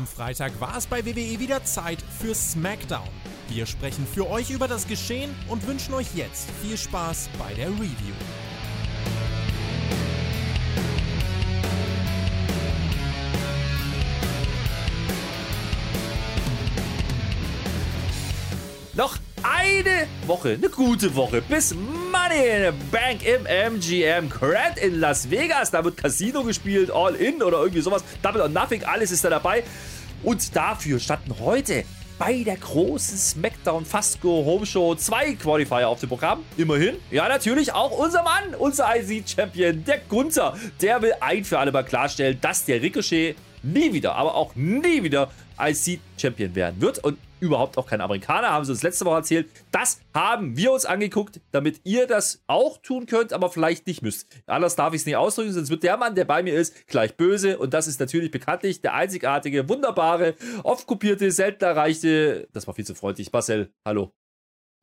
Am Freitag war es bei WWE wieder Zeit für SmackDown. Wir sprechen für euch über das Geschehen und wünschen euch jetzt viel Spaß bei der Review. Noch eine Woche, eine gute Woche, bis Money in the Bank im MGM Grand in Las Vegas. Da wird Casino gespielt, All In oder irgendwie sowas. Double or Nothing, alles ist da dabei. Und dafür standen heute bei der großen SmackDown Fasco Home Show zwei Qualifier auf dem Programm. Immerhin. Ja, natürlich auch unser Mann, unser IC-Champion, der Gunther. Der will ein für alle Mal klarstellen, dass der Ricochet nie wieder, aber auch nie wieder IC-Champion werden wird. Und überhaupt auch kein Amerikaner, haben sie uns letzte Woche erzählt. Das haben wir uns angeguckt, damit ihr das auch tun könnt, aber vielleicht nicht müsst. Anders darf ich es nicht ausdrücken, sonst wird der Mann, der bei mir ist, gleich böse. Und das ist natürlich bekanntlich der einzigartige, wunderbare, oft kopierte, selten erreichte. Das war viel zu freundlich. Marcel, hallo.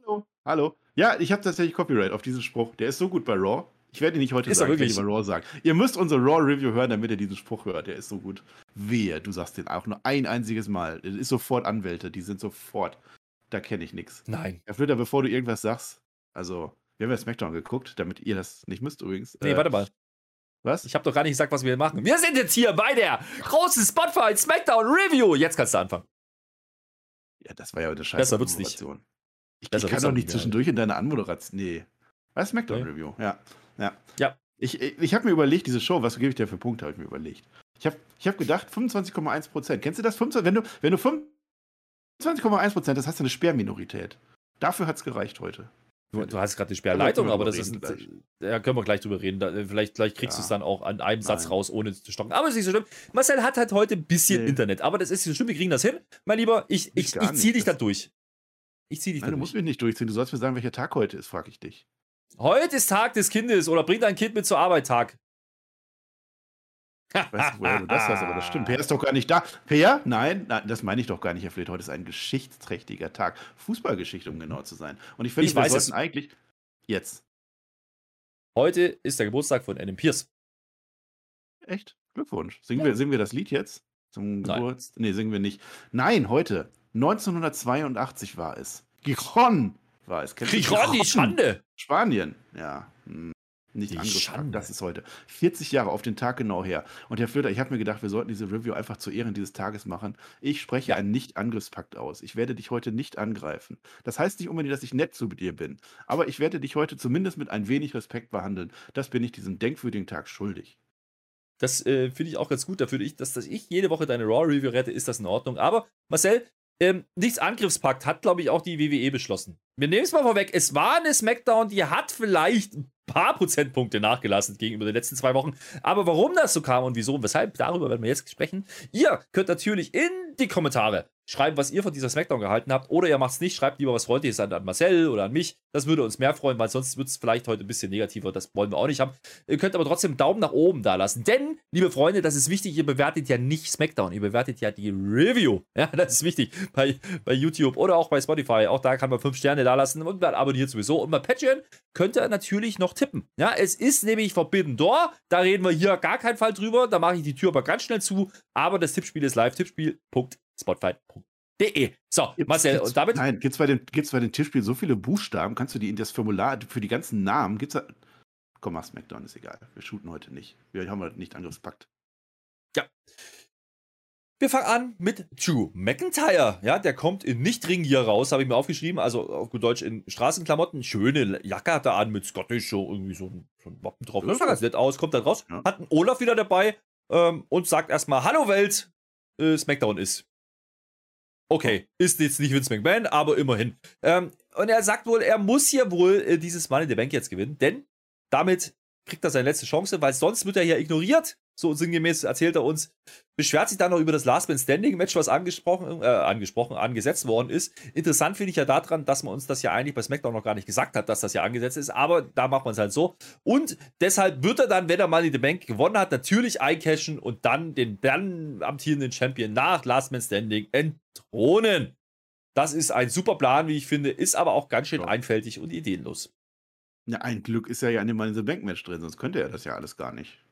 Hallo. Hallo. Ja, ich habe tatsächlich Copyright auf diesen Spruch. Der ist so gut bei Raw. Ich werde ihn nicht heute ist sagen, wirklich? ich werde bei Raw sagen. Ihr müsst unsere Raw-Review hören, damit ihr diesen Spruch hört. Der ist so gut. Wehe, du sagst den auch nur ein einziges Mal. Das ist sofort Anwälte, die sind sofort. Da kenne ich nichts. Nein. Herr Flitter, bevor du irgendwas sagst, also, wir haben ja Smackdown geguckt, damit ihr das nicht müsst übrigens. Nee, Äh, warte mal. Was? Ich habe doch gar nicht gesagt, was wir machen. Wir sind jetzt hier bei der großen Spotify SmackDown Review. Jetzt kannst du anfangen. ja, das war ja eine scheiße Besser wird's nicht. Ich, Besser ich kann doch nicht nicht, zwischendurch in deine Anmoderation. Nee. Was? Smackdown Nee. Review, ja. Ja. Ja. Ich, ich, ich habe mir überlegt, diese Show, was gebe ich dir für Punkte, habe ich mir überlegt. Ich habe ich hab gedacht, 25,1 Prozent. Kennst du das? 25, wenn du, wenn du 25,1 Prozent, das hast du eine Sperrminorität. Dafür hat es gereicht heute. Du, du hast gerade die Sperrleitung, aber das ist. reden Da können wir gleich drüber reden. Da, vielleicht, vielleicht kriegst Ja. du es dann auch an einem Satz Nein. raus, ohne zu stocken. Aber es ist nicht so schlimm. Marcel hat halt heute ein bisschen Nee. Internet. Aber das ist nicht so schlimm. Wir kriegen das hin. Mein Lieber, ich, ich, gar ich zieh nicht. dich da durch. Ich zieh dich Nein, da du musst durch. mich nicht durchziehen. Du sollst mir sagen, welcher Tag heute ist, frage ich dich. Heute ist Tag des Kindes oder bring dein Kind mit zur Arbeit Tag. Ich weiß nicht, woher du das hast, aber das stimmt. Per ist doch gar nicht da. Per? Nein, nein, das meine ich doch gar nicht, Herr Fleet. Heute ist ein geschichtsträchtiger Tag. Fußballgeschichte, um genau zu sein. Und ich finde, Ich wir weiß es. sollten eigentlich jetzt. Heute ist der Geburtstag von Adam Pierce. Echt? Glückwunsch. Singen, wir, singen wir das Lied jetzt? Zum Nein. Geburtstag? Nee, singen wir nicht. Nein, heute. 1982 war es. Giron war es. Kennst du Giron, die Schande. Spanien, ja. Hm, Nicht Die. Schande. Das ist heute. 40 Jahre auf den Tag genau her. Und Herr Flöter, ich habe mir gedacht, wir sollten diese Review einfach zu Ehren dieses Tages machen. Ich spreche einen Nicht-Angriffspakt aus. Ich werde dich heute nicht angreifen. Das heißt nicht unbedingt, dass ich nett zu dir bin. Aber ich werde dich heute zumindest mit ein wenig Respekt behandeln. Das bin ich diesem denkwürdigen Tag schuldig. Das äh, finde ich auch ganz gut. Dafür, dass, dass ich jede Woche deine Raw-Review rette, ist das in Ordnung. Aber Marcel, ähm, nichts Angriffspakt hat, glaube ich, auch die WWE beschlossen. Wir nehmen es mal vorweg. Es war eine Smackdown, die hat vielleicht ein paar Prozentpunkte nachgelassen gegenüber den letzten zwei Wochen. Aber warum das so kam und wieso und weshalb, darüber werden wir jetzt sprechen. Ihr könnt natürlich in die Kommentare schreiben, was ihr von dieser Smackdown gehalten habt. Oder ihr macht es nicht, schreibt lieber was Freundliches an, an Marcel oder an mich. Das würde uns mehr freuen, weil sonst wird es vielleicht heute ein bisschen negativer. Das wollen wir auch nicht haben. Ihr könnt aber trotzdem einen Daumen nach oben da lassen. Denn, liebe Freunde, das ist wichtig, ihr bewertet ja nicht Smackdown, ihr bewertet ja die Review. Ja, das ist wichtig. Bei, bei YouTube oder auch bei Spotify. Auch da kann man 5 Sterne da lassen und man abonniert sowieso. Und bei Patreon könnt ihr natürlich noch tippen. Ja, es ist nämlich Forbidden Door. Da reden wir hier gar keinen Fall drüber. Da mache ich die Tür aber ganz schnell zu. Aber das Tippspiel ist live. Tippspiel.spotify.de. So, Gibt's- Marcel, gibt's- und damit. Nein, gibt es bei, gibt's bei den Tippspielen so viele Buchstaben? Kannst du die in das Formular für die ganzen Namen? Gibt's da. Komm, mach Smackdown, ist egal. Wir shooten heute nicht. Wir haben heute nicht Angriffspakt. Wir fangen an mit Drew McIntyre. Ja, der kommt in Nicht-Ring hier raus, habe ich mir aufgeschrieben. Also auf gut Deutsch in Straßenklamotten. Schöne Jacke hat er an mit Scottish, so irgendwie so ein, so ein Wappen drauf. Das sah ganz nett aus. Kommt dann raus, Ja. hat einen Olaf wieder dabei ähm, und sagt erstmal: Hallo Welt, äh, Smackdown ist. Okay, ist jetzt nicht Vince McMahon, aber immerhin. Ähm, und er sagt wohl, er muss hier wohl äh, dieses Money in the Bank jetzt gewinnen, denn damit kriegt er seine letzte Chance, weil sonst wird er hier ignoriert. So sinngemäß erzählt er uns, beschwert sich dann noch über das Last Man Standing Match, was angesprochen, äh, angesprochen, angesetzt worden ist. Interessant finde ich ja daran, dass man uns das ja eigentlich bei SmackDown noch gar nicht gesagt hat, dass das ja angesetzt ist, aber da macht man es halt so. Und deshalb wird er dann, wenn er Money in the Bank gewonnen hat, natürlich eincashen und dann den dann amtierenden Champion nach Last Man Standing entthronen. Das ist ein super Plan, wie ich finde, ist aber auch ganz schön Ja. einfältig und ideenlos. Ja, ein Glück ist er ja in dem Money in the Bank Match drin, sonst könnte er das ja alles gar nicht.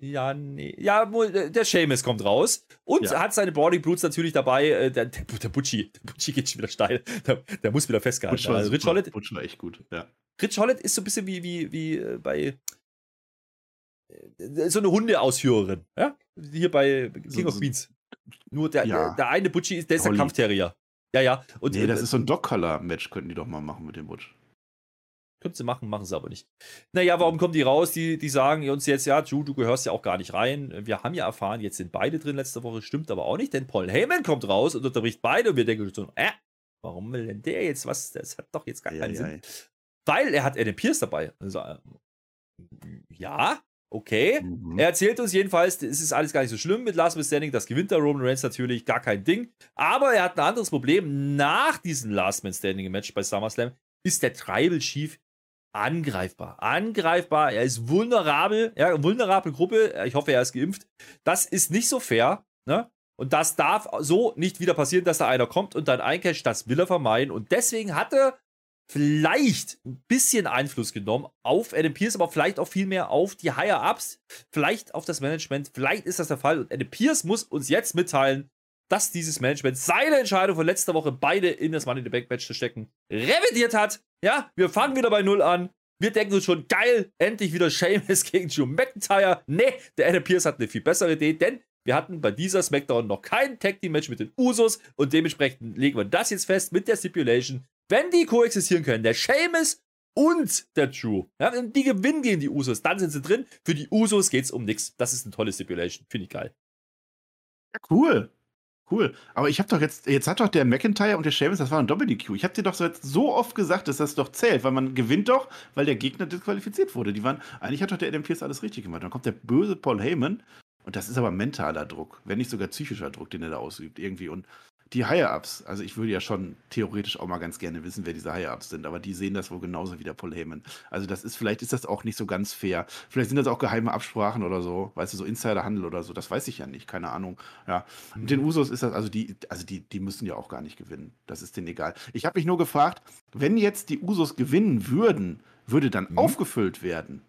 Ja, nee. Ja, der Seamus kommt raus und ja. hat seine Boarding Brutes natürlich dabei. Äh, der, der, der Butchi, der Butchi geht schon wieder steil. Der, der muss wieder festgehalten werden. Also Rich Holland. Butch war echt gut, ja. Rich Holland ist so ein bisschen wie, wie, wie äh, bei so eine Hundeausführerin, ja? Hier bei King so, of Queens. Nur der, ja. der, der, eine Butchi ist, der ist der Kampfterrier. Ja, ja. Und, nee, das ist so ein Dog-Color-Match, könnten die doch mal machen mit dem Butch. Können sie machen, machen sie aber nicht. Naja, warum kommen die raus? Die, die sagen uns jetzt, ja, Drew, du gehörst ja auch gar nicht rein. Wir haben ja erfahren, jetzt sind beide drin letzte Woche, stimmt aber auch nicht, denn Paul Heyman kommt raus und unterbricht beide und wir denken so, äh, warum will denn der jetzt was? Das hat doch jetzt gar keinen ja, Sinn. Ja. Weil er hat Adam Pierce dabei. Also, äh, ja, okay. Mhm. Er erzählt uns jedenfalls, es ist alles gar nicht so schlimm mit Last Man Standing. Das gewinnt der Roman Reigns natürlich, gar kein Ding. Aber er hat ein anderes Problem. Nach diesem Last Man Standing Match bei SummerSlam ist der Tribal Chief angreifbar. Angreifbar. Er ist vulnerabel. Ja, vulnerable Gruppe. Ich hoffe, er ist geimpft. Das ist nicht so fair. Ne? Und das darf so nicht wieder passieren, dass da einer kommt und dann eincasht. Das will er vermeiden. Und deswegen hat er vielleicht ein bisschen Einfluss genommen auf Adam Pierce, aber vielleicht auch viel mehr auf die Higher-Ups, vielleicht auf das Management. Vielleicht ist das der Fall. Und Adam Pierce muss uns jetzt mitteilen, dass dieses Management seine Entscheidung von letzter Woche beide in das Money in the Bank Match zu stecken revidiert hat. Ja, wir fangen wieder bei Null an. Wir denken uns schon, geil, endlich wieder Sheamus gegen Drew McIntyre. Nee, der Adam Pierce hat eine viel bessere Idee, denn wir hatten bei dieser SmackDown noch kein Tag Team Match mit den Usos und dementsprechend legen wir das jetzt fest mit der Stipulation, wenn die koexistieren können, der Sheamus und der Drew, ja, wenn die gewinnen gegen die Usos, dann sind sie drin. Für die Usos geht es um nichts. Das ist eine tolle Stipulation, finde ich geil. Cool. Cool. Aber ich habe doch jetzt, jetzt hat doch der McIntyre und der Sheamus, das war ein Doppel-DQ. Ich habe dir doch so, so oft gesagt, dass das doch zählt, weil man gewinnt doch, weil der Gegner disqualifiziert wurde. Die waren, eigentlich hat doch der Adam Pierce alles richtig gemacht. Dann kommt der böse Paul Heyman und das ist aber mentaler Druck, wenn nicht sogar psychischer Druck, den er da ausübt irgendwie. Und die Higher-Ups, also ich würde ja schon theoretisch auch mal ganz gerne wissen, wer diese Higher-Ups sind, aber die sehen das wohl genauso wie der Paul Heyman. Also das ist, vielleicht ist das auch nicht so ganz fair. Vielleicht sind das auch geheime Absprachen oder so, weißt du, so Insiderhandel oder so, das weiß ich ja nicht, keine Ahnung. Ja. Mit den Usos ist das, also die, also die, die müssen ja auch gar nicht gewinnen. Das ist denen egal. Ich habe mich nur gefragt, wenn jetzt die Usos gewinnen würden, würde dann mhm. aufgefüllt werden?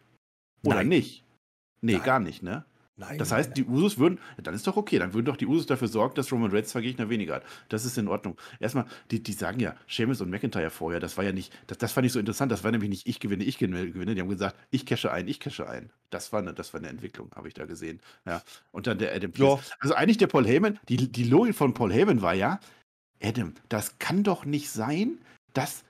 Oder Nein. nicht? Nee, Nein. gar nicht, ne? Nein, das heißt, die Usos würden, dann ist doch okay, dann würden doch die Usos dafür sorgen, dass Roman Reigns zwei Gegner weniger hat. Das ist in Ordnung. Erstmal, die, die sagen ja, Sheamus und McIntyre vorher, das war ja nicht, das, das fand ich so interessant, das war nämlich nicht ich gewinne, ich gewinne. Die haben gesagt, ich cashe ein, ich cashe ein. Das war eine, das war eine Entwicklung, habe ich da gesehen. Ja. Und dann der Adam Pearce. Also eigentlich der Paul Heyman, die, die Logik von Paul Heyman war ja, Adam, das kann doch nicht sein, dass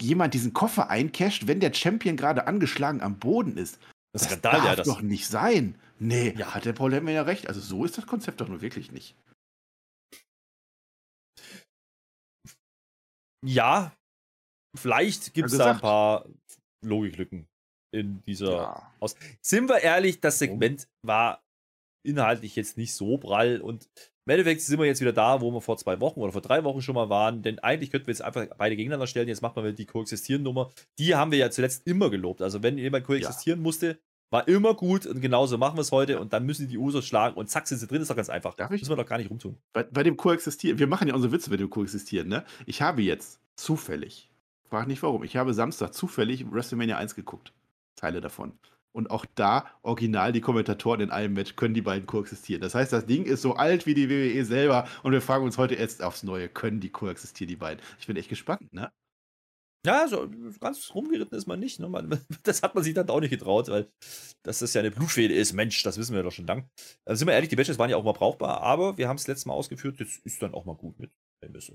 jemand diesen Koffer eincasht, wenn der Champion gerade angeschlagen am Boden ist. Das, das darf ja, das doch nicht sein. Nee, ja. hat der Paul Heyman ja recht. Also so ist das Konzept doch nur wirklich nicht. Ja, vielleicht gibt es da ein paar Logiklücken in dieser ja. Aus. Sind wir ehrlich, das Segment war inhaltlich jetzt nicht so prall und im Endeffekt sind wir jetzt wieder da, wo wir vor zwei Wochen oder vor drei Wochen schon mal waren, denn eigentlich könnten wir jetzt einfach beide gegeneinander stellen. Jetzt machen wir die Koexistieren-Nummer. Die haben wir ja zuletzt immer gelobt. Also, wenn jemand koexistieren ja. musste, war immer gut und genauso machen wir es heute und dann müssen die Usos schlagen und zack sind sie drin, ist doch ganz einfach. Darf ich? Müssen wir doch gar nicht rumtun. Bei, bei dem Koexistieren, wir machen ja unsere Witze mit dem Koexistieren, ne? Ich habe jetzt zufällig, frag nicht warum, ich habe Samstag zufällig WrestleMania 1 geguckt. Teile davon. Und auch da, original, die Kommentatoren in einem Match können die beiden koexistieren. Das heißt, das Ding ist so alt wie die WWE selber und wir fragen uns heute jetzt aufs Neue, können die koexistieren, die beiden? Ich bin echt gespannt, ne? Ja, so ganz rumgeritten ist man nicht. Ne? Man, das hat man sich dann auch nicht getraut, weil das ist ja eine Blutfede ist. Mensch, das wissen wir doch schon lang. Also sind wir ehrlich, die Matches waren ja auch mal brauchbar, aber wir haben es letztes Mal ausgeführt, das ist dann auch mal gut mit Elvis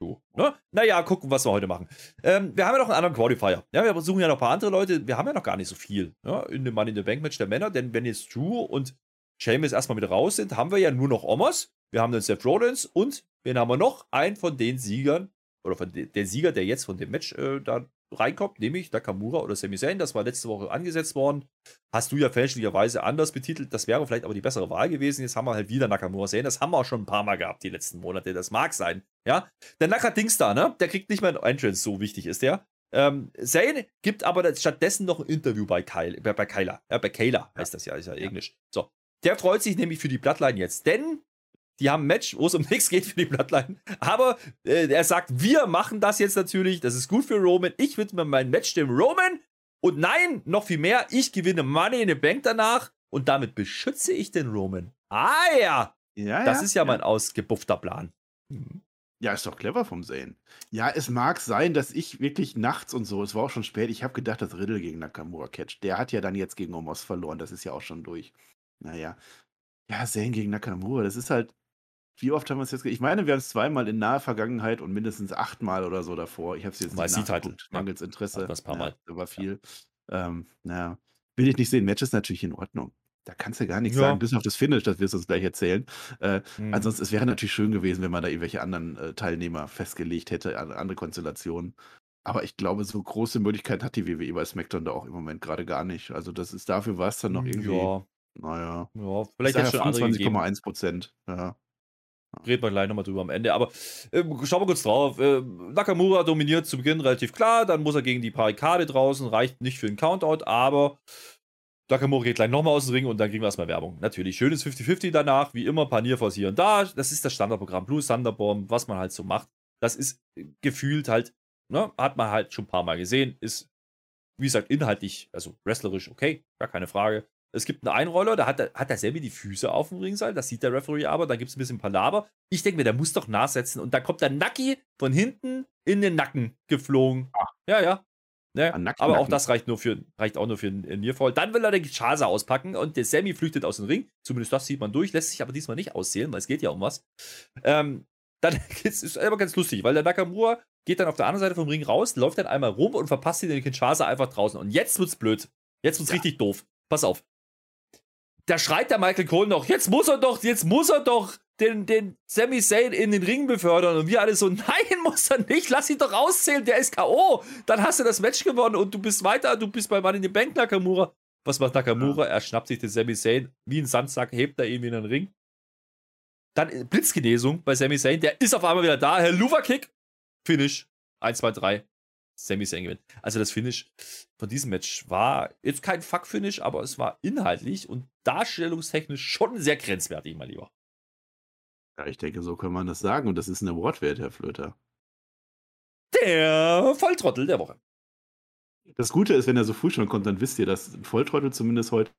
Ne? Naja, gucken, was wir heute machen. Ähm, wir haben ja noch einen anderen Qualifier. Ja, wir suchen ja noch ein paar andere Leute. Wir haben ja noch gar nicht so viel ja, in dem Money in the Bank Match der Männer, denn wenn jetzt Drew und Sheamus erstmal wieder raus sind, haben wir ja nur noch Omos. Wir haben den Seth Rollins und wen haben wir noch? Einen von den Siegern oder von de, der Sieger, der jetzt von dem Match äh, da reinkommt, nämlich Nakamura oder Sami Zayn, das war letzte Woche angesetzt worden. Hast du ja fälschlicherweise anders betitelt, das wäre vielleicht aber die bessere Wahl gewesen. Jetzt haben wir halt wieder Nakamura Zayn, das haben wir auch schon ein paar Mal gehabt die letzten Monate, das mag sein, ja. Der Nakadings da, ne, der kriegt nicht mehr ein Entrance, so wichtig ist der. Ähm, Zayn gibt aber stattdessen noch ein Interview bei, Kyle, bei, bei Kyla, ja, bei Kayla heißt das ja, ist ja, ja. Englisch. So, der freut sich nämlich für die Bloodline jetzt, denn die haben ein Match, wo es um nichts geht für die Bloodline. Aber äh, er sagt, wir machen das jetzt natürlich. Das ist gut für Roman. Ich widme mein Match dem Roman. Und nein, noch viel mehr, ich gewinne Money in the Bank danach. und damit beschütze ich den Roman. Ah ja, Ja, das ja, ist ja, mein ausgebuffter Plan. Mhm. Ja, ist doch clever vom Zane. Ja, es mag sein, dass ich wirklich nachts und so, es war auch schon spät, ich habe gedacht, dass Riddle gegen Nakamura catcht. Der hat ja dann jetzt gegen Omos verloren, das ist ja auch schon durch. Naja. Ja, Zane gegen Nakamura, das ist halt, wie oft haben wir es jetzt, ich meine, wir haben es zweimal in naher Vergangenheit und mindestens achtmal oder so davor. Ich habe es jetzt Weiß nicht Titel, nachgeguckt, ja. mangels Interesse. Wir's paar Ja, Mal. da war viel. Ähm, naja, will ich nicht sehen. Match ist natürlich in Ordnung. Da kannst du gar nichts Ja. sagen, bis auf das Finish, das wirst du uns gleich erzählen. Äh, Mhm. Ansonsten, es wäre natürlich schön gewesen, wenn man da irgendwelche anderen äh, Teilnehmer festgelegt hätte, an- andere Konstellationen. Aber ich glaube, so große Möglichkeit hat die WWE bei SmackDown da auch im Moment gerade gar nicht. Also das ist dafür war es dann noch irgendwie, Ja, naja, ja, ich vielleicht ja schon andere gegeben. 25,1 Prozent. Ja. Reden wir gleich nochmal drüber am Ende. Aber äh, schauen wir kurz drauf. Äh, Nakamura dominiert zu Beginn relativ klar. Dann muss er gegen die Barrikade draußen. Reicht nicht für einen Countout, aber Nakamura geht gleich nochmal aus dem Ring und dann kriegen wir erstmal Werbung. Natürlich, schönes 50-50 danach. Wie immer, Panierforce hier und da. Das ist das Standardprogramm. Blue Thunderbomb, was man halt so macht. Das ist äh, gefühlt halt, ne, hat man halt schon ein paar Mal gesehen. Ist, wie gesagt, inhaltlich, also wrestlerisch okay, gar keine Frage. Es gibt einen Einroller, da hat der, hat der Sammy die Füße auf dem Ringseil, das sieht der Referee aber, da gibt es ein bisschen Palaver. Ich denke mir, der muss doch nachsetzen und dann kommt der Naki von hinten in den Nacken geflogen. Ja, ja. Ne? Ein Nacken- Aber auch Nacken. das reicht, nur für, reicht auch nur für einen Nearfall. Dann will er den Chasa auspacken und der Sammy flüchtet aus dem Ring. Zumindest das sieht man durch, lässt sich aber diesmal nicht auszählen, weil es geht ja um was. Ähm, dann ist es aber ganz lustig, weil der Nakamura geht dann auf der anderen Seite vom Ring raus, läuft dann einmal rum und verpasst den Kinshasa einfach draußen. Und jetzt wird's blöd. Jetzt wird's Ja. richtig doof. Pass auf. Da schreit der Michael Cole noch, jetzt muss er doch, jetzt muss er doch den, den Sami Zayn in den Ring befördern. Und wir alle so, nein, muss er nicht, lass ihn doch auszählen, der ist K.O. Dann hast du das Match gewonnen und du bist weiter, du bist bei Mann in den Bank, Nakamura. Was macht Nakamura? Er schnappt sich den Sami Zayn wie ein Sandsack, hebt er ihn in den Ring. Dann äh, Blitzgenesung bei Sami Zayn, der ist auf einmal wieder da. Herr Luva-Kick, Finish. 1, 2, 3. Sami Zayn gewinnt. Also das Finish von diesem Match war jetzt kein Fuck-Finish, aber es war inhaltlich und darstellungstechnisch schon sehr grenzwertig, mein Lieber. ja, ich denke, so kann man das sagen. Und das ist ein Award wert, Herr Flöter. Der Volltrottel der Woche. Das Gute ist, wenn er so früh schon kommt, dann wisst ihr, dass Volltrottel zumindest heute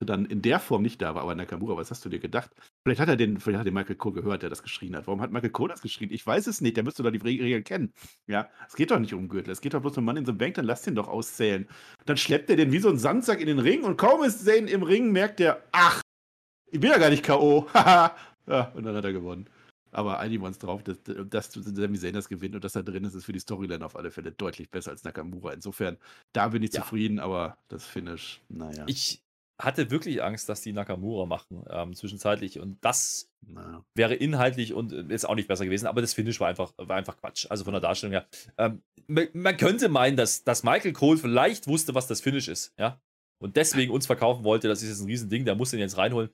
dann in der Form nicht da war. Aber Nakamura, was hast du dir gedacht? Vielleicht hat er den, vielleicht hat den Michael Cole gehört, der das geschrien hat. Warum hat Michael Cole das geschrien? Ich weiß es nicht. Der müsste doch die Re- Regeln kennen. Ja, es geht doch nicht um Gürtel. Es geht doch bloß um einen Mann in so einem Bank, dann lass den doch auszählen. Dann schleppt er den wie so ein Sandsack in den Ring und kaum ist Zane im Ring, merkt er, ach, ich bin ja gar nicht K.O. Haha. ja, und dann hat er gewonnen. Aber einigen wir uns drauf, dass, dass Sami Zayn das gewinnt und dass er drin ist, ist für die Storyline auf alle Fälle deutlich besser als Nakamura. Insofern, da bin ich Ja. zufrieden, aber das Finish, naja. Ich hatte wirklich Angst, dass die Nakamura machen, ähm, zwischenzeitlich. Und das na. wäre inhaltlich und äh, jetzt auch nicht besser gewesen, aber das Finish war einfach, war einfach Quatsch. Also von der Darstellung her. Ähm, man, man könnte meinen, dass, dass Michael Cole vielleicht wusste, was das Finish ist, ja. Und deswegen uns verkaufen wollte, das ist jetzt ein Riesending, der muss den jetzt reinholen.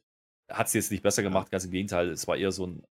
Hat es jetzt nicht besser gemacht, ganz im Gegenteil. Es war eher so ein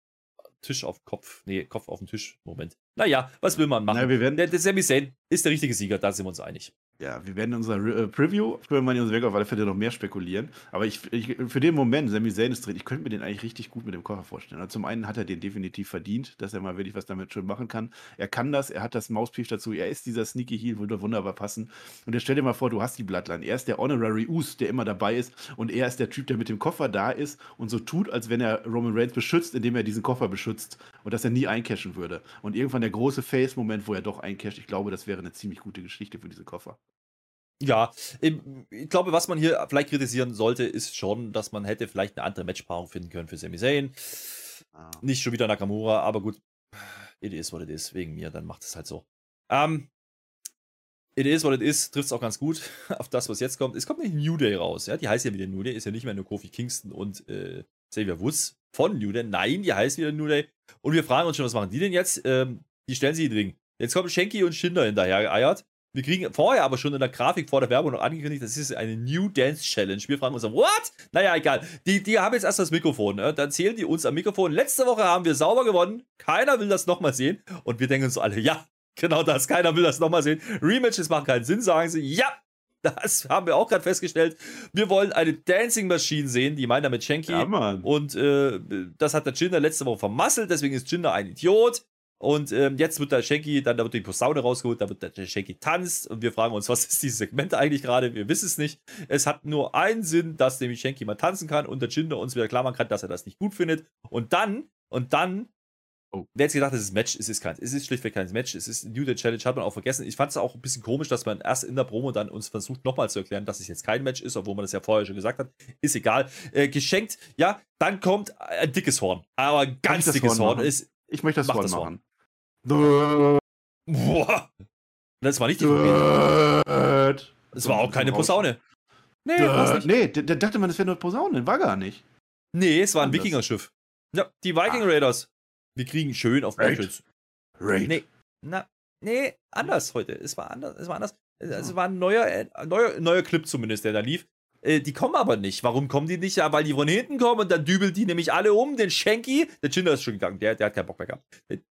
Tisch auf Kopf, nee, Kopf auf den Tisch Moment. Naja, was will man machen? Na, wir werden, der, der Sami Zayn ist der richtige Sieger, da sind wir uns einig. Ja, wir werden in unserer Re- äh, Preview für Money on the Weg auf alle Fälle noch mehr spekulieren. Aber ich, ich, für den Moment, Sami Zayn ist drin, ich könnte mir den eigentlich richtig gut mit dem Koffer vorstellen. Also zum einen hat er den definitiv verdient, dass er mal wirklich was damit schön machen kann. Er kann das, er hat das Mauspief dazu, er ist dieser Sneaky Heel, würde wunderbar passen. Und jetzt stell dir mal vor, du hast die Bloodline. Er ist der Honorary Us, der immer dabei ist. Und er ist der Typ, der mit dem Koffer da ist und so tut, als wenn er Roman Reigns beschützt, indem er diesen Koffer beschützt. Und dass er nie eincashen würde. Und irgendwann der große Face-Moment, wo er doch eincasht. Ich glaube, das wäre eine ziemlich gute Geschichte für diesen Koffer. Ja, ich glaube, was man hier vielleicht kritisieren sollte, ist schon, dass man hätte vielleicht eine andere Matchpaarung finden können für Sami Zayn. Ah. Nicht schon wieder Nakamura, aber gut. It is what it is, wegen mir, dann macht es halt so. Ähm, it is what it is, trifft es auch ganz gut auf das, was jetzt kommt. Es kommt nicht New Day raus, ja. Die heißt ja wieder New Day, ist ja nicht mehr nur Kofi Kingston und äh, Xavier Woods von New Day. Nein, die heißt wieder New Day. Und wir fragen uns schon, was machen die denn jetzt? Ähm, die stellen sie in den Ring. Jetzt kommen Shanky und Schinder hinterher geeiert. Wir kriegen vorher aber schon in der Grafik vor der Werbung noch angekündigt, das ist eine New Dance Challenge. Wir fragen uns, what? Naja, egal. Die, die haben jetzt erst das Mikrofon. Ne? Dann zählen die uns am Mikrofon. Letzte Woche haben wir sauber gewonnen. Keiner will das nochmal sehen. Und wir denken uns alle, ja, genau das. Keiner will das nochmal sehen. Rematches machen keinen Sinn, sagen sie. Ja, das haben wir auch gerade festgestellt. Wir wollen eine Dancing Machine sehen. Die meinen damit Shanky. Ja, Mann. Und äh, das hat der Jinder letzte Woche vermasselt, deswegen ist Jinder ein Idiot. Und ähm, jetzt wird der Shanky, dann da wird die Posaune rausgeholt, da wird der Shanky tanzt und wir fragen uns, was ist dieses Segment eigentlich gerade? Wir wissen es nicht. Es hat nur einen Sinn, dass nämlich Shanky mal tanzen kann und der Jinder uns wieder klar machen kann, dass er das nicht gut findet. Und dann, und dann Oh. Wer jetzt gedacht, das ist ein Match, es ist keins. Es ist schlichtweg kein Match. Es ist New Day Challenge, hat man auch vergessen. Ich fand es auch ein bisschen komisch, dass man erst in der Promo dann uns versucht, nochmal zu erklären, dass es jetzt kein Match ist, obwohl man das ja vorher schon gesagt hat. Ist egal. Äh, geschenkt, ja, dann kommt ein dickes Horn. Aber ein ganz dickes Horn. Horn ist, ich möchte das Horn das machen. Horn. Boah. Das war nicht die Posaune. Das war auch keine Posaune. Nee, nicht. nee, da dachte man, es wäre nur Posaune. War gar nicht. Nee, es war ein Wikingerschiff. Ja, die Viking ah. Raiders. Wir kriegen schön auf Matches. Raid. Nee, na, nee, anders heute. Es war anders. Es war anders. Es war ein neuer, äh, neuer, neuer Clip zumindest, der da lief. Äh, die kommen aber nicht. Warum kommen die nicht? Ja, weil die von hinten kommen und dann dübelt die nämlich alle um. Den Shanky, der Jinder ist schon gegangen, der, der hat keinen Bock mehr gehabt.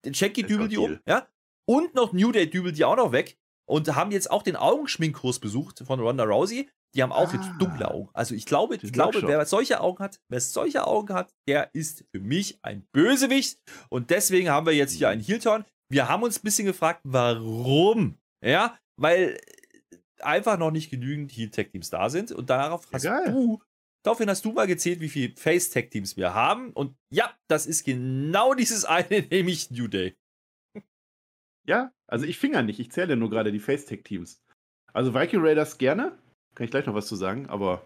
Den Shanky dübelt die um, ja. Und noch New Day dübelt die auch noch weg. Und haben jetzt auch den Augenschminkkurs besucht von Ronda Rousey. Die haben auch ah. jetzt dunkle Augen. Also ich glaube, ich glaube, wer solche Augen hat, wer solche Augen hat, der ist für mich ein Bösewicht. Und deswegen haben wir jetzt hier einen Heel-Turn. Wir haben uns ein bisschen gefragt, warum? Ja, weil einfach noch nicht genügend Heel-Tech-Teams da sind. Und darauf hast ja, du, daraufhin hast du mal gezählt, wie viele Face-Tech-Teams wir haben. Und ja, das ist genau dieses eine, nämlich New Day. Ja, also ich finger nicht, ich zähle nur gerade die Face-Tech-Teams. Also Viking Raiders gerne, kann ich gleich noch was zu sagen, aber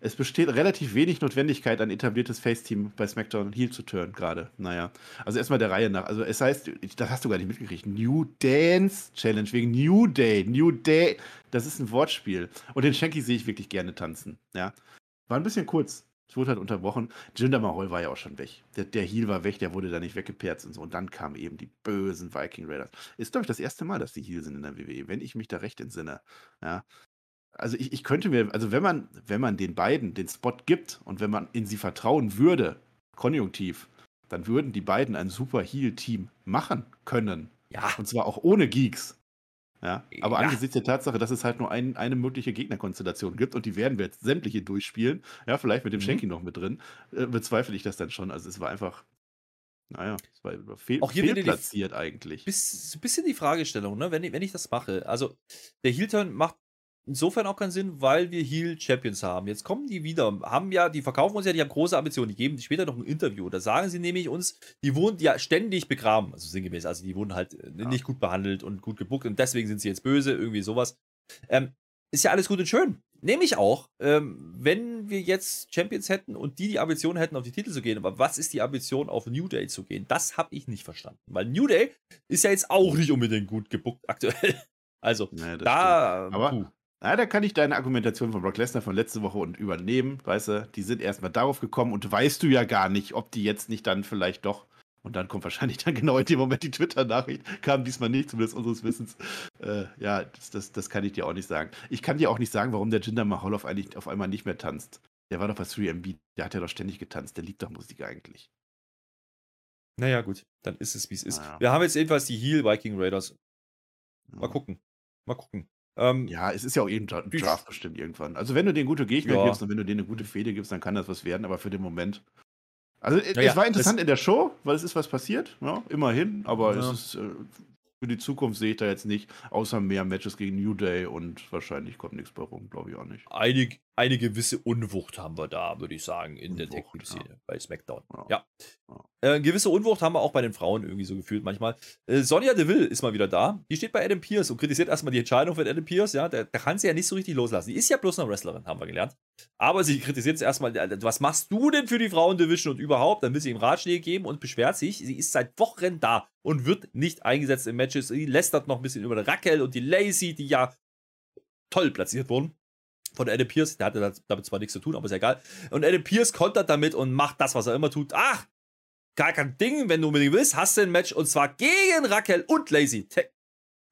es besteht relativ wenig Notwendigkeit, ein etabliertes Face-Team bei SmackDown Heel zu turnen, gerade. Naja. Also erstmal der Reihe nach. Also es heißt, das hast du gar nicht mitgekriegt, New Dance Challenge wegen New Day. New Day. Das ist ein Wortspiel. Und den Shanky sehe ich wirklich gerne tanzen. Ja. War ein bisschen kurz. Es wurde halt unterbrochen. Jinder Mahal war ja auch schon weg. Der, der Heel war weg, der wurde da nicht weggeperzt und so. Und dann kamen eben die bösen Viking Raiders. Ist, glaube ich, das erste Mal, dass die Heel sind in der WWE, wenn ich mich da recht entsinne. Ja. Also ich, ich könnte mir, also wenn man, wenn man den beiden den Spot gibt und wenn man in sie vertrauen würde, konjunktiv, dann würden die beiden ein super Heal-Team machen können. Ja. Und zwar auch ohne Geeks. Ja, aber ja. angesichts der Tatsache, dass es halt nur ein, eine mögliche Gegnerkonstellation gibt und die werden wir jetzt sämtliche durchspielen, ja, vielleicht mit dem mhm. Shanky noch mit drin, äh, bezweifle ich das dann schon. Also es war einfach, naja, es war fehl, auch hier fehlplatziert eigentlich. Bis, bisschen die Fragestellung, ne? wenn, ich, wenn ich das mache. Also der Heel-Turn macht insofern auch keinen Sinn, weil wir Heal Champions haben. Jetzt kommen die wieder, haben ja, die verkaufen uns ja, die haben große Ambitionen, die geben später noch ein Interview. Da sagen sie nämlich uns, die wurden ja ständig begraben, also sinngemäß, also die wurden halt äh, ja. nicht gut behandelt und gut gebuckt und deswegen sind sie jetzt böse, irgendwie sowas. Ähm, ist ja alles gut und schön. Nehme ich auch, ähm, wenn wir jetzt Champions hätten und die die Ambition hätten, auf die Titel zu gehen. Aber was ist die Ambition, auf New Day zu gehen? Das habe ich nicht verstanden. Weil New Day ist ja jetzt auch nicht unbedingt gut gebuckt aktuell. Also, nee, da. Aber, na, da kann ich deine Argumentation von Brock Lesnar von letzte Woche und übernehmen, weißt du, die sind erstmal darauf gekommen und weißt du ja gar nicht, ob die jetzt nicht dann vielleicht doch. Und dann kommt wahrscheinlich dann genau in dem Moment die Twitter-Nachricht. Kam diesmal nicht, zumindest unseres Wissens. Äh, ja, das, das, das, kann ich dir auch nicht sagen. Ich kann dir auch nicht sagen, warum der Jinder Mahal auf, auf einmal nicht mehr tanzt. Der war doch bei 3MB, der hat ja doch ständig getanzt. Der liebt doch Musik eigentlich. Naja, gut, dann ist es, wie es ist. Naja. Wir haben jetzt jedenfalls die Heal Viking Raiders. Mal gucken. Mal gucken. Ähm, ja, es ist ja auch eben ein Draft bestimmt irgendwann. Also wenn du den gute Gegner ja. gibst und wenn du denen eine gute Fehde gibst, dann kann das was werden, aber für den Moment. Also es ja, war interessant in der Show, weil es ist was passiert, ja, immerhin, aber es ist äh, für die Zukunft sehe ich da jetzt nicht, außer mehr Matches gegen New Day und wahrscheinlich kommt nichts bei rum, glaube ich auch nicht. Eine, eine gewisse Unwucht haben wir da, würde ich sagen, in Unwucht, der Tech-Szene ja. bei SmackDown. Ja. ja. ja. Äh, gewisse Unwucht haben wir auch bei den Frauen irgendwie so gefühlt manchmal. Äh, Sonja Deville ist mal wieder da. Die steht bei Adam Pierce und kritisiert erstmal die Entscheidung von Adam Pierce. Ja, der kann sie ja nicht so richtig loslassen. Die ist ja bloß eine Wrestlerin, haben wir gelernt. Aber sie kritisiert es erstmal, was machst du denn für die Frauen-Division und überhaupt? Dann will sie ihm Ratschläge geben und beschwert sich. Sie ist seit Wochen da und wird nicht eingesetzt in Matches. Sie lästert noch ein bisschen über Raquel und die Lacey, die ja toll platziert wurden von Adam Pierce. Der hatte damit zwar nichts zu tun, aber ist ja egal. Und Adam Pierce kontert damit und macht das, was er immer tut. Ach, gar kein Ding, wenn du unbedingt willst, hast du ein Match und zwar gegen Raquel und Lacey.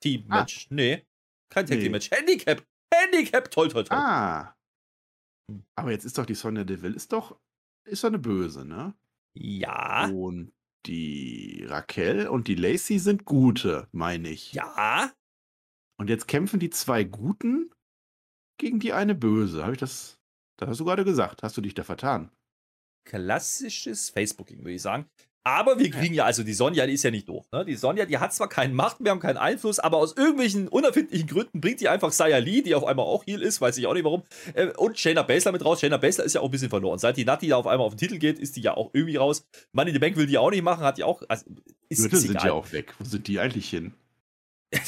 Team Match. Ah. Nee, kein Tag Team Match. Handicap. Handicap. Toll, toll, toll. Ah. Aber jetzt ist doch die Sonja Deville, ist doch, ist doch eine Böse, ne? Ja. Und die Raquel und die Lacey sind gute, meine ich. Ja. Und jetzt kämpfen die zwei Guten gegen die eine Böse. Habe ich das. Das hast du gerade gesagt. Hast du dich da vertan? Klassisches Facebooking, würde ich sagen. Aber wir kriegen ja, also die Sonja, die ist ja nicht doof. Ne? Die Sonja, die hat zwar keine Macht, wir haben keinen Einfluss, aber aus irgendwelchen unerfindlichen Gründen bringt die einfach Saya Lee, die auf einmal auch Heal ist, weiß ich auch nicht warum, äh, und Shayna Baszler mit raus. Shayna Baszler ist ja auch ein bisschen verloren. Seit die Nati da auf einmal auf den Titel geht, ist die ja auch irgendwie raus. Money in the Bank will die auch nicht machen, hat die auch. Also, ist, Gürtel ist sind ja auch weg. Wo sind die eigentlich hin?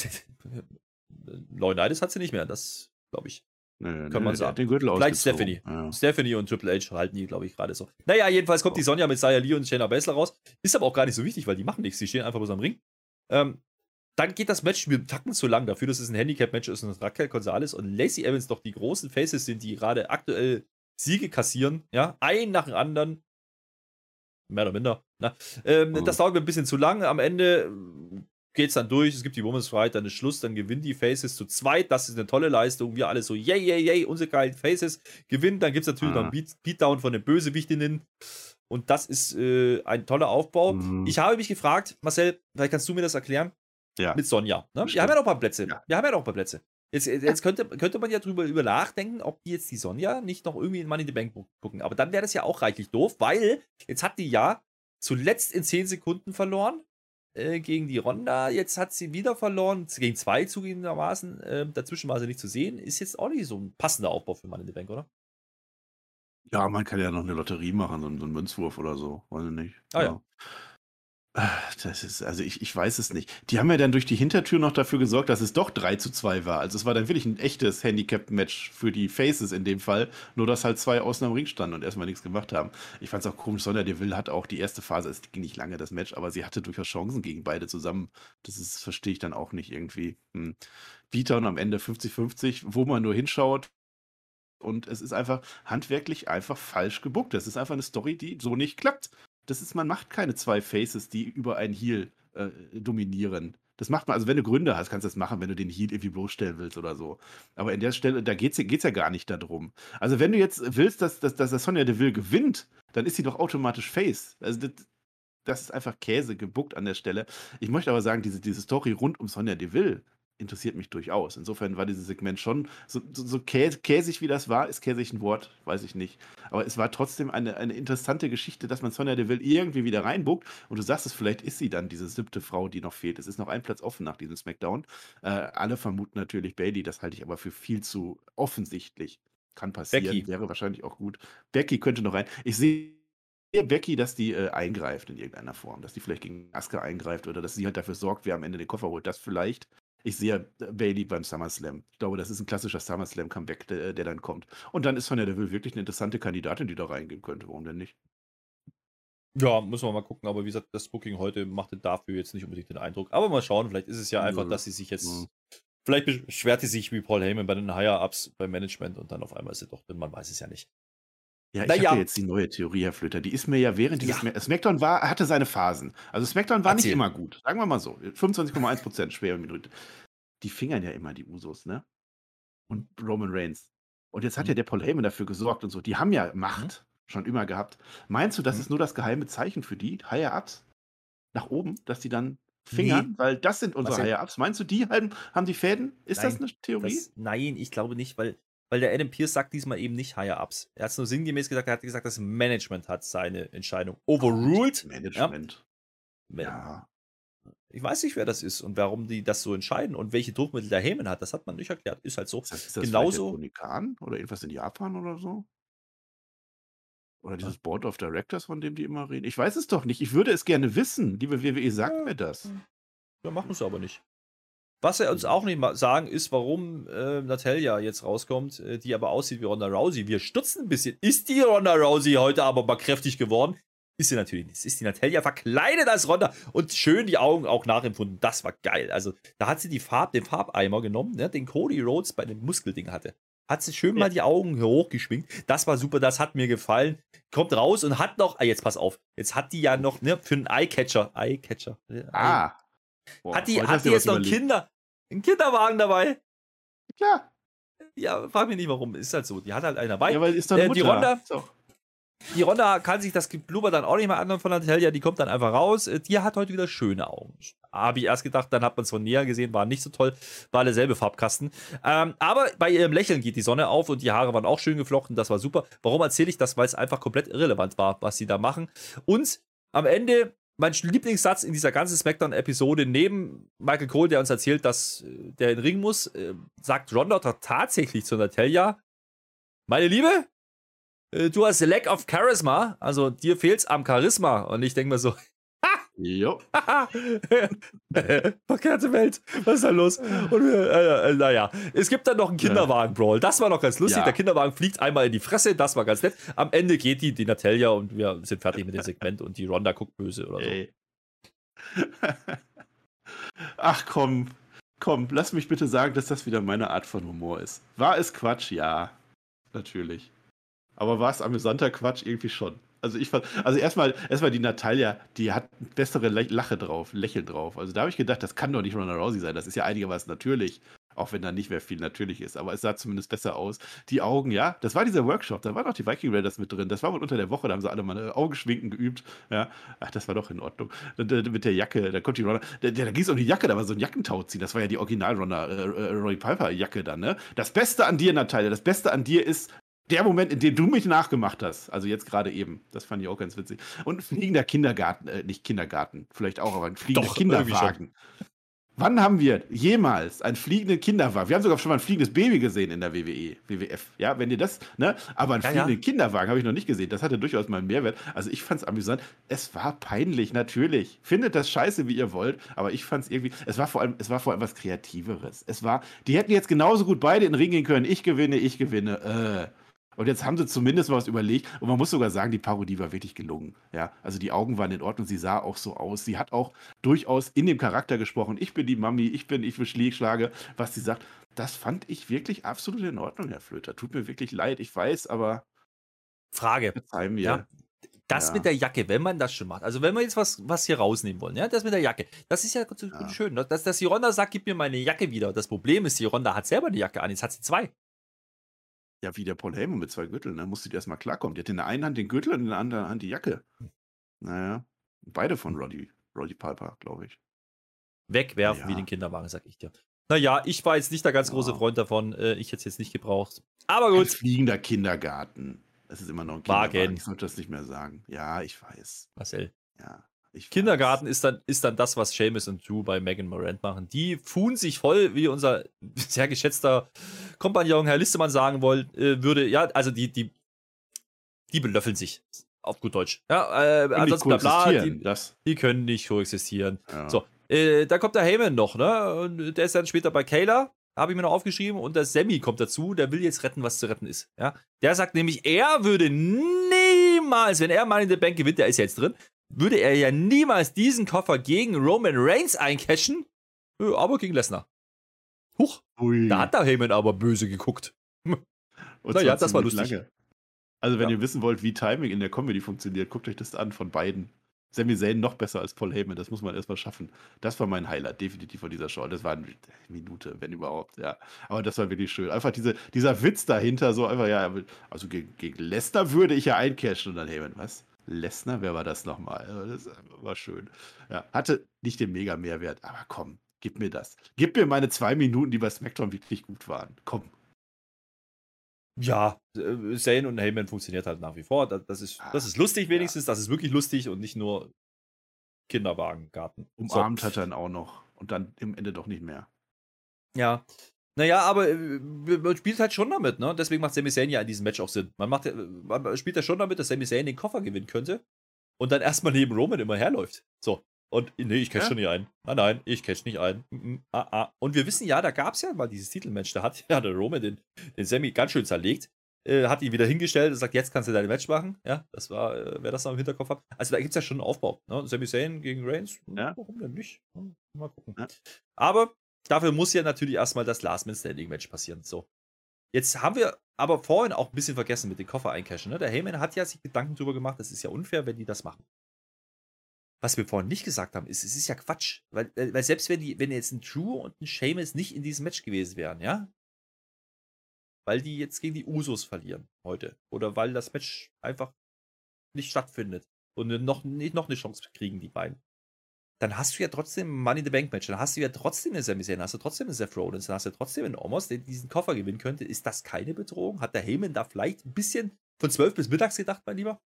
Leonidas hat sie nicht mehr, das glaube ich. Nee, kann nee, man sagen. Den Gürtel Vielleicht Stephanie. Ja. Stephanie und Triple H halten die, glaube ich, gerade so. Naja, jedenfalls kommt oh. die Sonja mit Saya Lee und Shayna Baszler raus. Ist aber auch gar nicht so wichtig, weil die machen nichts. Die stehen einfach bloß am Ring. Ähm, dann geht das Match mit Tacken zu lang dafür, dass es ein Handicap-Match ist und Raquel Gonzalez und Lacey Evans doch die großen Faces sind, die gerade aktuell Siege kassieren. Ja, ein nach dem anderen. Mehr oder minder. Na, ähm, oh. Das dauert mir ein bisschen zu lang. Am Ende geht es dann durch, es gibt die Women's Fight, dann ist Schluss, dann gewinnen die Faces zu zweit, das ist eine tolle Leistung, wir alle so, yay, yay, yay, unsere geilen Faces gewinnen, dann gibt es natürlich ah. noch einen Beat, Beatdown von den Bösewichtinnen und das ist äh, ein toller Aufbau. Mhm. Ich habe mich gefragt, Marcel, vielleicht kannst du mir das erklären, ja. mit Sonja. Ne? Wir haben ja noch ein paar Plätze, ja. wir haben ja noch ein paar Plätze. Jetzt, jetzt könnte, könnte man ja drüber über nachdenken, ob die jetzt die Sonja nicht noch irgendwie in Money in the Bank gucken. Aber dann wäre das ja auch reichlich doof, weil jetzt hat die ja zuletzt in 10 Sekunden verloren äh, gegen die Ronda. Jetzt hat sie wieder verloren, gegen zwei zugegebenermaßen. Äh, dazwischen war sie nicht zu sehen. Ist jetzt auch nicht so ein passender Aufbau für Mann in the Bank, oder? Ja, man kann ja noch eine Lotterie machen, so, so einen Münzwurf oder so. Weiß ich nicht. Ah, ja. ja. Das ist, also ich, ich weiß es nicht. Die haben ja dann durch die Hintertür noch dafür gesorgt, dass es doch 3 zu 2 war. Also es war dann wirklich ein echtes Handicap-Match für die Faces in dem Fall. Nur, dass halt zwei außen am Ring standen und erstmal nichts gemacht haben. Ich fand es auch komisch, Sonja Deville hat auch die erste Phase, es ging nicht lange das Match, aber sie hatte durchaus Chancen gegen beide zusammen. Das verstehe ich dann auch nicht irgendwie. Hm. Vita und am Ende 50-50, wo man nur hinschaut, und es ist einfach handwerklich einfach falsch gebuckt. Das ist einfach eine Story, die so nicht klappt das ist, man macht keine zwei Faces, die über ein Heal äh, dominieren. Das macht man, also wenn du Gründe hast, kannst du das machen, wenn du den Heal irgendwie bloßstellen willst oder so. Aber in der Stelle, da geht es ja gar nicht darum. Also wenn du jetzt willst, dass, dass, dass Sonja Deville gewinnt, dann ist sie doch automatisch Face. Also das, das ist einfach Käse gebuckt an der Stelle. Ich möchte aber sagen, diese, diese Story rund um Sonja Deville, interessiert mich durchaus. Insofern war dieses Segment schon so, so, so käsig, wie das war. Ist käsig ein Wort? Weiß ich nicht. Aber es war trotzdem eine, eine interessante Geschichte, dass man Sonja Deville irgendwie wieder reinbuckt. Und du sagst es, vielleicht ist sie dann diese siebte Frau, die noch fehlt. Es ist noch ein Platz offen nach diesem Smackdown. Äh, alle vermuten natürlich Bailey. Das halte ich aber für viel zu offensichtlich. Kann passieren. Becky. Wäre wahrscheinlich auch gut. Becky könnte noch rein. Ich sehe Becky, dass die äh, eingreift in irgendeiner Form, dass die vielleicht gegen Asuka eingreift oder dass sie halt dafür sorgt, wer am Ende den Koffer holt. Das vielleicht. Ich sehe Bailey beim SummerSlam. Ich glaube, das ist ein klassischer SummerSlam-Comeback, der, der, dann kommt. Und dann ist Sonja Deville wirklich eine interessante Kandidatin, die da reingehen könnte. Warum denn nicht? Ja, müssen wir mal gucken. Aber wie gesagt, das Booking heute machte dafür jetzt nicht unbedingt den Eindruck. Aber mal schauen, vielleicht ist es ja einfach, dass sie sich jetzt. Ja. Vielleicht beschwert sie sich wie Paul Heyman bei den Higher-Ups beim Management und dann auf einmal ist sie doch drin. Man weiß es ja nicht. Ja, ich naja. habe jetzt die neue Theorie, Herr Flöter. Die ist mir ja während dieses ja. SmackDown war, hatte seine Phasen. Also SmackDown war Erzähl. nicht immer gut. Sagen wir mal so. 25,1 Prozent schwere Minute. Die fingern ja immer die Usos, ne? Und Roman Reigns. Und jetzt hat mhm. ja der Paul Heyman dafür gesorgt und so. Die haben ja mhm. Macht mhm. schon immer gehabt. Meinst du, das mhm. ist nur das geheime Zeichen für die Higher-Ups nach oben, dass die dann fingern? Nee. Weil das sind unsere Higher-Ups. Meinst du, die haben, haben die Fäden? Ist nein, das eine Theorie? Das, nein, ich glaube nicht, weil weil der Adam Pierce sagt diesmal eben nicht Higher-Ups. Er hat es nur sinngemäß gesagt, er hat gesagt, das Management hat seine Entscheidung overruled. Management. Ja. ja. Ich weiß nicht, wer das ist und warum die das so entscheiden und welche Druckmittel der Heyman hat. Das hat man nicht erklärt. Ist halt so. Ist das, ist das Genauso. Unikan oder irgendwas in Japan oder so? Oder dieses Board of Directors, von dem die immer reden? Ich weiß es doch nicht. Ich würde es gerne wissen. Liebe WWE, sagt ja. mir das. Ja, machen es aber nicht. Was wir uns auch nicht sagen, ist, warum äh, Natalia jetzt rauskommt, äh, die aber aussieht wie Ronda Rousey. Wir stutzen ein bisschen. Ist die Ronda Rousey heute aber mal kräftig geworden? Ist sie natürlich nicht. Ist die Natalia verkleidet als Ronda und schön die Augen auch nachempfunden. Das war geil. Also, da hat sie die Farb, den Farbeimer genommen, ne, den Cody Rhodes bei dem Muskelding hatte. Hat sie schön ja. mal die Augen hochgeschwingt. Das war super, das hat mir gefallen. Kommt raus und hat noch, ah, jetzt pass auf, jetzt hat die ja noch, ne, für einen Eyecatcher, Eyecatcher. Ah. Boah, hat die, hat die jetzt noch Kinder, einen Kinderwagen dabei. Klar. Ja, frag mich nicht warum. Ist halt so. Die hat halt einen dabei. Ja, weil ist doch äh, die Ronda. So. Die Ronda kann sich das Blubber dann auch nicht mehr anhören von Natalia. Die kommt dann einfach raus. Äh, die hat heute wieder schöne Augen. Habe ich erst gedacht, dann hat man es von näher gesehen, war nicht so toll. War derselbe Farbkasten. Ähm, aber bei ihrem Lächeln geht die Sonne auf und die Haare waren auch schön geflochten. Das war super. Warum erzähle ich das? Weil es einfach komplett irrelevant war, was sie da machen. Und am Ende mein Lieblingssatz in dieser ganzen Smackdown-Episode, neben Michael Cole, der uns erzählt, dass äh, der in den Ring muss, äh, sagt Ronda tatsächlich zu Natalia, meine Liebe, äh, du hast Lack of Charisma, also dir fehlt's am Charisma. Und ich denke mir so, Jo. Verkehrte Welt, was ist da los? Und, äh, äh, naja, es gibt dann noch einen Kinderwagen-Brawl. Das war noch ganz lustig. Ja. Der Kinderwagen fliegt einmal in die Fresse, das war ganz nett. Am Ende geht die, die Natalia und wir sind fertig mit dem Segment und die Ronda guckt böse oder so. Ey. Ach komm, komm, lass mich bitte sagen, dass das wieder meine Art von Humor ist. War es Quatsch? Ja, natürlich. Aber war es amüsanter Quatsch? Irgendwie schon. Also ich fand, also erstmal, erstmal die Natalia, die hat bessere Lache drauf, Lächeln drauf. Also da habe ich gedacht, das kann doch nicht Ronda Rousey sein. Das ist ja einigermaßen natürlich, auch wenn da nicht mehr viel natürlich ist. Aber es sah zumindest besser aus. Die Augen, ja, das war dieser Workshop, da waren auch die Viking Raiders mit drin. Das war wohl unter der Woche, da haben sie alle mal eine Augenschwinken geübt. Ja, ach, das war doch in Ordnung. Äh, Mit der Jacke, da kommt die Ronda, da, da ging es um die Jacke, da war so ein Jackentau ziehen. Das war ja die Original Ronda, äh, äh, Roy Piper Jacke dann, ne? Das Beste an dir, Natalia, das Beste an dir ist, der Moment, in dem du mich nachgemacht hast, also jetzt gerade eben, das fand ich auch ganz witzig. Und ein fliegender Kindergarten, äh, nicht Kindergarten, vielleicht auch, aber ein fliegender Doch, Kinderwagen. Wann haben wir jemals einen fliegenden Kinderwagen? Wir haben sogar schon mal ein fliegendes Baby gesehen in der WWE, WWF. Ja, wenn ihr das, ne? Aber einen Ja, fliegenden ja. Kinderwagen habe ich noch nicht gesehen. Das hatte durchaus mal einen Mehrwert. Also ich fand es amüsant. Es war peinlich, natürlich. Findet das scheiße, wie ihr wollt, aber ich fand es irgendwie, es war vor allem, es war vor allem was Kreativeres. Es war, die hätten jetzt genauso gut beide in den Ring gehen können. Ich gewinne, ich gewinne. Äh. Und jetzt haben sie zumindest mal was überlegt. Und man muss sogar sagen, die Parodie war wirklich gelungen. Ja, also die Augen waren in Ordnung. Sie sah auch so aus. Sie hat auch durchaus in dem Charakter gesprochen. Ich bin die Mami, ich bin, ich schlage, was sie sagt. Das fand ich wirklich absolut in Ordnung, Herr Flöter. Tut mir wirklich leid, ich weiß, aber Frage. verzeih mir. Ja. Das Ja. mit der Jacke, wenn man das schon macht, also wenn wir jetzt was, was hier rausnehmen wollen, ja, das mit der Jacke, das ist ja, Ja. schön, ne? dass, dass die Ronda sagt, gib mir meine Jacke wieder. Das Problem ist, die Ronda hat selber eine Jacke an, jetzt hat sie zwei. Ja, wie der Paul Heyman mit zwei Gürteln. Da musste die erstmal klarkommen. Die hat in der einen Hand den Gürtel und in der anderen Hand die Jacke. Naja, beide von Roddy, Roddy Piper, glaube ich. Wegwerfen Ja. wie den Kinderwagen, sag ich dir. Naja, ich war jetzt nicht der ganz große Ja. Freund davon. Äh, ich hätte es jetzt nicht gebraucht. Aber Ein gut. fliegender Kindergarten. Das ist immer noch ein Wagen. Kindergarten. Ich sollte das nicht mehr sagen. Ja, ich weiß. Marcel. Ja, ich weiß. Kindergarten ist dann, ist dann das, was Seamus und Drew bei Megan Morant machen. Die fuhen sich voll, wie unser sehr geschätzter Kompagnon Herr Listemann sagen wollen, äh, würde. Ja, also die, die, die belöffeln sich. Auf gut Deutsch. Ja, äh, ansonsten bla bla. Die, das. die können nicht koexistieren. Ja. So, äh, da kommt der Heyman noch, ne? Und der ist dann später bei Kayla, habe ich mir noch aufgeschrieben. Und der Sammy kommt dazu, der will jetzt retten, was zu retten ist. Ja? Der sagt nämlich, er würde niemals, wenn er Money in the Bank gewinnt, der ist jetzt drin, würde er ja niemals diesen Koffer gegen Roman Reigns eincashen, äh, aber gegen Lesnar. Huch, Ui. da hat der Heyman aber böse geguckt. Und Na ja, zwar das war lustig. lange. Also, wenn Ja. ihr wissen wollt, wie Timing in der Comedy funktioniert, guckt euch das an von beiden. Sami Zayn noch besser als Paul Heyman, das muss man erstmal schaffen. Das war mein Highlight, definitiv von dieser Show. Das war eine Minute, wenn überhaupt, ja. Aber das war wirklich schön. Einfach diese, dieser Witz dahinter, so einfach, ja, also gegen, gegen Lesnar würde ich ja eincashen und dann Heyman, was? Lesnar, wer war das nochmal? Das war schön. Ja, hatte nicht den mega Mehrwert, aber komm, gib mir das. Gib mir meine zwei Minuten, die bei SmackDown wirklich gut waren. Komm. Ja, äh, Zayn und Heyman funktioniert halt nach wie vor. Das, ist, das ist lustig wenigstens, das ist wirklich lustig und nicht nur Kinderwagengarten. So. Umarmt hat er ihn auch noch. Und dann im Ende doch nicht mehr. Ja. Naja, aber äh, man spielt halt schon damit, ne? Deswegen macht Sami Zayn ja in diesem Match auch Sinn. Man, macht, ja- man spielt ja schon damit, dass Sami Zayn den Koffer gewinnen könnte und dann erstmal neben Roman immer herläuft. So. Und nee, ich catch Ja. schon nicht ein. Nein, nein, ich catch nicht ein. Mm, mm, ah, ah. Und wir wissen ja, da gab es ja mal dieses Titelmatch, da hat ja der Roman den, den Sammy ganz schön zerlegt, äh, hat ihn wieder hingestellt und sagt, jetzt kannst du dein Match machen. Ja, das war, äh, wer das noch im Hinterkopf hat. Also da gibt es ja schon einen Aufbau. Ne? Sami Zayn gegen Reigns, Ja. warum denn nicht? Hm, Mal gucken. Ja. Aber dafür muss ja natürlich erstmal das Last Man Standing Match passieren. So. Jetzt haben wir aber vorhin auch ein bisschen vergessen mit den Koffer eincashen. Ne? Der Heyman hat ja sich Gedanken drüber gemacht, das ist ja unfair, wenn die das machen. Was wir vorhin nicht gesagt haben, ist, es ist ja Quatsch. Weil, äh, weil selbst wenn die, wenn jetzt ein Drew und ein Sheamus nicht in diesem Match gewesen wären, ja, weil die jetzt gegen die Usos verlieren heute. Oder weil das Match einfach nicht stattfindet und noch, noch eine Chance kriegen, die beiden. Dann hast du ja trotzdem Money in the Bank Match. Dann hast du ja trotzdem eine Sami Zayn, hast du trotzdem einen Seth Rollins, dann hast du trotzdem einen Omos, der diesen Koffer gewinnen könnte. Ist das keine Bedrohung? Hat der Heyman da vielleicht ein bisschen von 12 bis mittags gedacht, mein Lieber?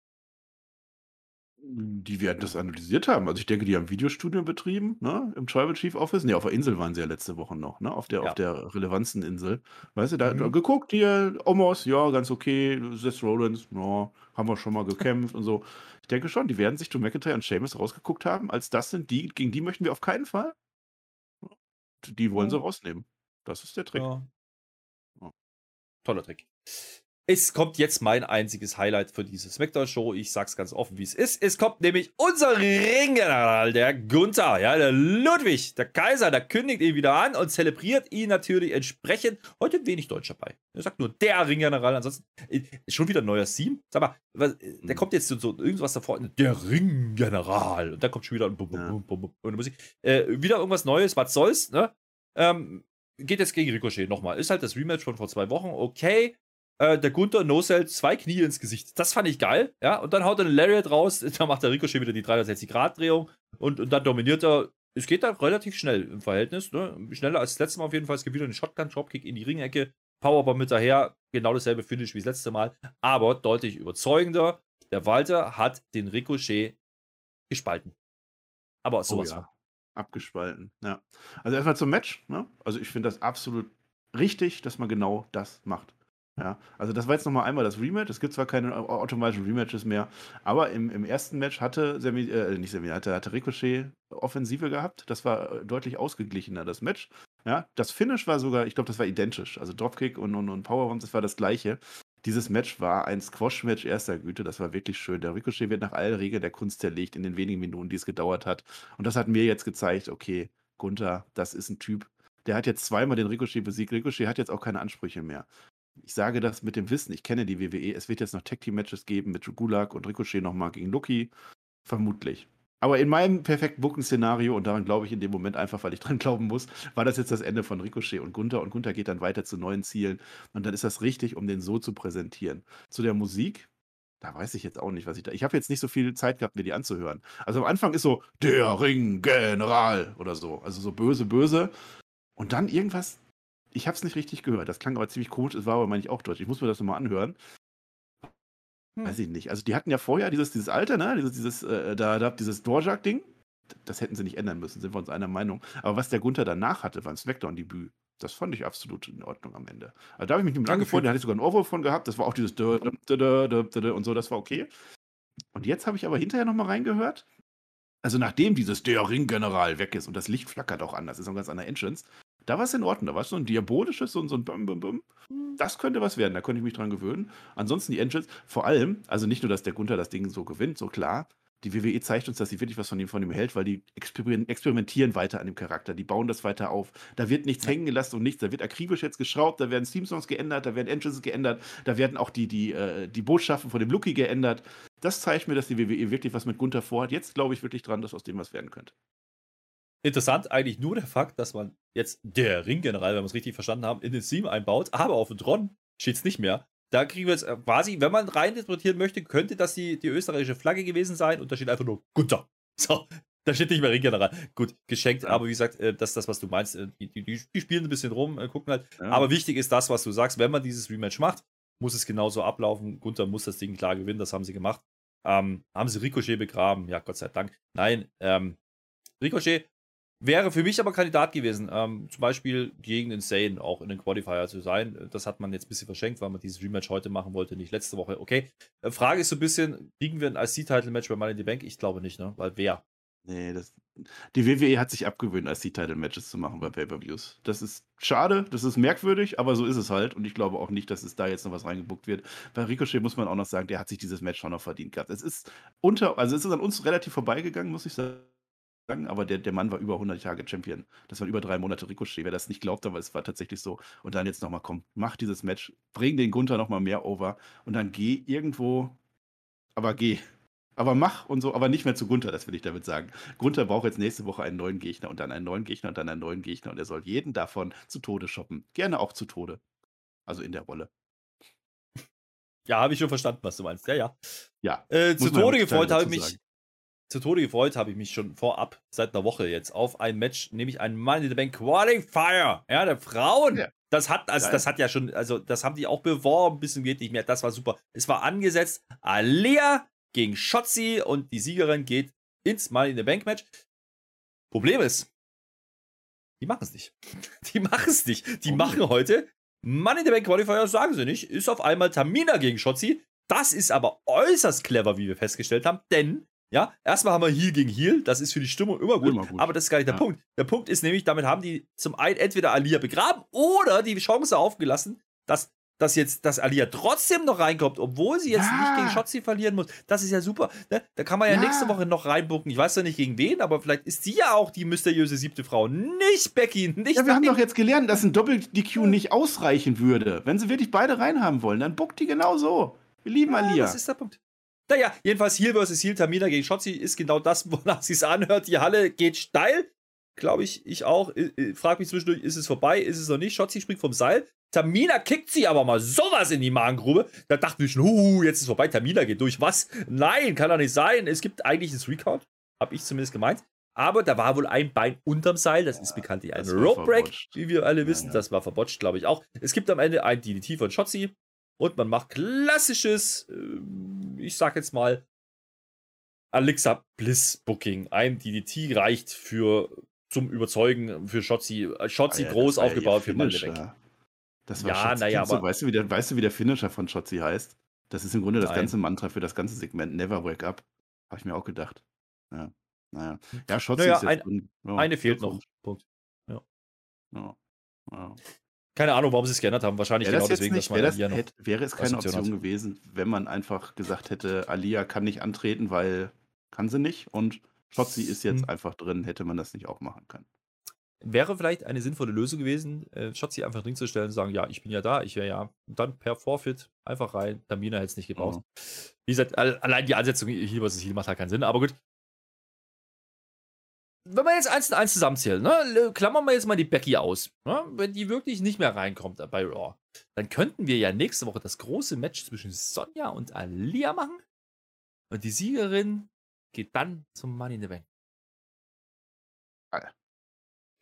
Die werden das analysiert haben. Also ich denke, die haben Videostudium betrieben, ne? Im Tribal Chief Office. Ne, auf der Insel waren sie ja letzte Woche noch, ne? Auf der, Ja. auf der Relevanzeninsel. Weißt du, da, da Mhm. geguckt, hier, Omos, ja, ganz okay. Seth Rollins, ja, haben wir schon mal gekämpft und so. Ich denke schon, die werden sich Drew McIntyre und Sheamus rausgeguckt haben, als das sind die, gegen die möchten wir auf keinen Fall. Die wollen sie Ja. rausnehmen. Das ist der Trick. Ja. Ja. Toller Trick. Es kommt jetzt mein einziges Highlight für diese Smackdown-Show. Ich sag's ganz offen, wie es ist. Es kommt nämlich unser Ringgeneral, der Gunther, ja, der Ludwig, der Kaiser, der kündigt ihn wieder an und zelebriert ihn natürlich entsprechend. Heute wenig Deutsch dabei. Er sagt nur der Ringgeneral. Ansonsten äh, schon wieder ein neuer Theme. Sag mal, was, äh, der Mhm. kommt jetzt so, irgendwas davor. Der Ringgeneral. Und dann kommt schon wieder ein Bum. Bum, Bum, Bum, und Musik. Äh, wieder irgendwas Neues. Was soll's, ne? Ähm, geht jetzt gegen Ricochet nochmal. Ist halt das Rematch von vor zwei Wochen. Okay. Äh, der Gunther No-Sell zwei Knie ins Gesicht. Das fand ich geil. Ja, und dann haut er einen Lariat raus. Da macht der Ricochet wieder die 360-Grad-Drehung. Und, und dann dominiert er. Es geht da relativ schnell im Verhältnis. Ne? Schneller als das letzte Mal auf jeden Fall. Es gibt wieder einen Shotgun-Dropkick in die Ringecke. Powerbomb hinterher. Genau dasselbe Finish wie das letzte Mal. Aber deutlich überzeugender. Der Walter hat den Ricochet gespalten. Aber Oh sowas ja. von. Abgespalten. Ja. Also erstmal zum Match. Ne? Also ich finde das absolut richtig, dass man genau das macht. Ja, also das war jetzt nochmal einmal das Rematch. Es gibt zwar keine au- automatischen Rematches mehr, aber im, im ersten Match hatte Sami, äh, nicht Sami, hatte, hatte Ricochet Offensive gehabt. Das war äh, deutlich ausgeglichener, das Match. Ja, das Finish war sogar, ich glaube, das war identisch. Also Dropkick und, und, und Powerbomb, das war das gleiche. Dieses Match war ein Squash-Match erster Güte, das war wirklich schön. Der Ricochet wird nach allen Regeln der Kunst zerlegt in den wenigen Minuten, die es gedauert hat. Und das hat mir jetzt gezeigt, okay, Gunther, das ist ein Typ, der hat jetzt zweimal den Ricochet besiegt. Ricochet hat jetzt auch keine Ansprüche mehr. Ich sage das mit dem Wissen, ich kenne die WWE. Es wird jetzt noch Tag Team Matches geben mit Gulag und Ricochet nochmal gegen Lucky. Vermutlich. Aber in meinem perfekten Booking-Szenario, und daran glaube ich in dem Moment einfach, weil ich dran glauben muss, war das jetzt das Ende von Ricochet und Gunther. Und Gunther geht dann weiter zu neuen Zielen. Und dann ist das richtig, um den so zu präsentieren. Zu der Musik, da weiß ich jetzt auch nicht, was ich da. Ich habe jetzt nicht so viel Zeit gehabt, mir die anzuhören. Also am Anfang ist so, der Ring-General oder so. Also so böse, böse. Und dann irgendwas, ich habe es nicht richtig gehört. Das klang aber ziemlich komisch, es war aber, meine ich, auch deutsch. Ich muss mir das nochmal anhören. Hm. Weiß ich nicht. Also die hatten ja vorher dieses, dieses Alter, ne? Dieses, dieses, äh, da, da, dieses Dorjak-Ding. Das hätten sie nicht ändern müssen, sind wir uns einer Meinung. Aber was der Gunther danach hatte, war ein Smackdown-Debüt. Das fand ich absolut in Ordnung am Ende. Also da habe ich mich mit ihm Danke angefreundet, für- da hatte ich sogar einen Ohrwurf von gehabt. Das war auch dieses und so, das war okay. Und jetzt habe ich aber hinterher nochmal reingehört. Also nachdem dieses Der Ringgeneral weg ist und das Licht flackert auch anders, ist auch ganz anderer Entrance, da war es in Ordnung. Da war es so ein diabolisches, so, ein- so ein Bum, Bum, Bum. Das könnte was werden, da könnte ich mich dran gewöhnen. Ansonsten die Entrance, vor allem, also nicht nur, dass der Gunther das Ding so gewinnt, so klar, die WWE zeigt uns, dass sie wirklich was von ihm, von ihm hält, weil die experimentieren, weiter an dem Charakter, die bauen das weiter auf. Da wird nichts hängen gelassen und nichts, da wird akribisch jetzt geschraubt, da werden Theme-Songs geändert, da werden Entrances geändert, da werden auch die, die, äh, die Botschaften von dem Lucky geändert. Das zeigt mir, dass die WWE wirklich was mit Gunther vorhat. Jetzt glaube ich wirklich dran, dass aus dem was werden könnte. Interessant eigentlich nur der Fakt, dass man jetzt der Ringgeneral, wenn wir es richtig verstanden haben, in den Theme einbaut, aber auf dem Tron steht es nicht mehr. Da kriegen wir jetzt äh, quasi, wenn man rein interpretieren möchte, könnte das die, die österreichische Flagge gewesen sein und da steht einfach nur Gunther. So, da steht nicht mehr Ringgeneral. Gut, geschenkt, Ja. aber wie gesagt, äh, das ist das, was du meinst. Äh, Die, die, die spielen ein bisschen rum, gucken halt. Ja. Aber wichtig ist das, was du sagst, wenn man dieses Rematch macht, muss es genauso ablaufen. Gunther muss das Ding klar gewinnen, das haben sie gemacht. Ähm, haben sie Ricochet begraben? Ja, Gott sei Dank. Nein, ähm, Ricochet wäre für mich aber Kandidat gewesen, ähm, zum Beispiel gegen Insane auch in den Qualifier zu sein. Das hat man jetzt ein bisschen verschenkt, weil man dieses Rematch heute machen wollte, nicht letzte Woche. Okay, äh, Frage ist so ein bisschen, kriegen wir ein IC-Title-Match bei Money in the Bank? Ich glaube nicht, ne? Weil wer? Nee, das, die WWE hat sich abgewöhnt, als Title-Matches zu machen bei Pay-Per-Views. Das ist schade, das ist merkwürdig, aber so ist es halt. Und ich glaube auch nicht, dass es da jetzt noch was reingebuckt wird. Bei Ricochet muss man auch noch sagen, der hat sich dieses Match schon noch verdient gehabt. Es ist unter, also es ist an uns relativ vorbeigegangen, muss ich sagen. Aber der, der Mann war über 100 Tage Champion. Das waren über drei Monate Ricochet. Wer das nicht glaubt, aber es war tatsächlich so. Und dann jetzt nochmal, komm, mach dieses Match, bring den Gunther nochmal mehr over und dann geh irgendwo, aber geh. Aber mach und so, aber nicht mehr zu Gunther, das will ich damit sagen. Gunther braucht jetzt nächste Woche einen neuen Gegner und dann einen neuen Gegner und dann einen neuen Gegner und er soll jeden davon zu Tode shoppen. Gerne auch zu Tode. Also in der Rolle. Ja, habe ich schon verstanden, was du meinst. Ja, ja. Ja. Äh, zu Tode gefreut habe ich mich. Zu Tode gefreut habe ich mich schon vorab, seit einer Woche jetzt, auf ein Match, nämlich ein Money in the Bank Qualifier, ja, der Frauen. Ja. Das hat, also Geil. das hat ja schon, also das haben die auch beworben, bisschen geht nicht mehr. Das war super. Es war angesetzt. Alia gegen Shotzi und die Siegerin geht ins Money in the Bank Match. Problem ist, die machen es nicht. Die machen es nicht. Die oh. machen heute Money in the Bank Qualifier, sagen sie nicht, ist auf einmal Tamina gegen Shotzi. Das ist aber äußerst clever, wie wir festgestellt haben, denn ja, erstmal haben wir Heal gegen Heal, das ist für die Stimmung immer gut, immer gut. aber das ist gar nicht der ja. Punkt. Der Punkt ist nämlich, damit haben die zum einen entweder Alia begraben oder die Chance aufgelassen, dass dass jetzt, dass Alia trotzdem noch reinkommt, obwohl sie jetzt ja. nicht gegen Shotzi verlieren muss. Das ist ja super. Ne? Da kann man ja, ja, nächste Woche noch reinbucken. Ich weiß ja nicht gegen wen, aber vielleicht ist sie ja auch die mysteriöse siebte Frau. Nicht Becky, nicht Ja, wir haben doch jetzt gelernt, dass ein Doppel-DQ nicht ausreichen würde. Wenn sie wirklich beide reinhaben wollen, dann buckt die genau so. Wir lieben Alia. Das ist der Punkt. Naja, jedenfalls Heal vs. Heal, Tamina gegen Shotzi ist genau das, wonach sie es anhört. Die Halle geht steil. Glaube ich, ich auch. Frag mich zwischendurch, ist es vorbei? Ist es noch nicht? Shotzi springt vom Seil. Tamina kickt sie aber mal sowas in die Magengrube. Da dachte ich schon, huh, jetzt ist vorbei, Tamina geht durch. Was? Nein, kann doch nicht sein. Es gibt eigentlich das Recount. Hab ich zumindest gemeint. Aber da war wohl ein Bein unterm Seil. Das ja, ist bekanntlich ein Rope Break, wie wir alle wissen. Ja, ja. Das war verbotscht, glaube ich auch. Es gibt am Ende ein DDT von Shotzi. Und man macht klassisches, äh, ich sag jetzt mal, Alexa Bliss Booking. Ein DDT reicht für zum Überzeugen für Shotzi. Shotzi groß aufgebaut für weg. Das war ja, naja, aber. Weißt, du, wie der, weißt du, wie der Finisher von Shotzi heißt? Das ist im Grunde Nein. das ganze Mantra für das ganze Segment. Never wake up. Habe ich mir auch gedacht. Ja, naja. Ja, Shotzi naja, ist jetzt ein, ja, Eine fehlt noch. Punkt. Ja. ja. Keine Ahnung, warum sie es geändert haben. Wahrscheinlich genau deswegen, nicht, dass man das, hätte, Wäre es keine Option hat. gewesen, wenn man einfach gesagt hätte, Alia kann nicht antreten, weil kann sie nicht und Shotzi ist jetzt hm. einfach drin, hätte man das nicht auch machen können. Wäre vielleicht eine sinnvolle Lösung gewesen, äh, Shotzi einfach drin zu stellen und sagen, ja, ich bin ja da, ich wäre ja dann per Forfeit einfach rein. Tamina hätte es nicht gebraucht. Mhm. Wie gesagt, allein die Ansetzung hier, was es hier macht, halt keinen Sinn, aber gut. Wenn wir jetzt eins und eins zusammenzählen, ne, klammern wir jetzt mal die Becky aus. Ne, wenn die wirklich nicht mehr reinkommt bei Raw, dann könnten wir ja nächste Woche das große Match zwischen Sonja und Alia machen. Und die Siegerin geht dann zum Money in the Bank.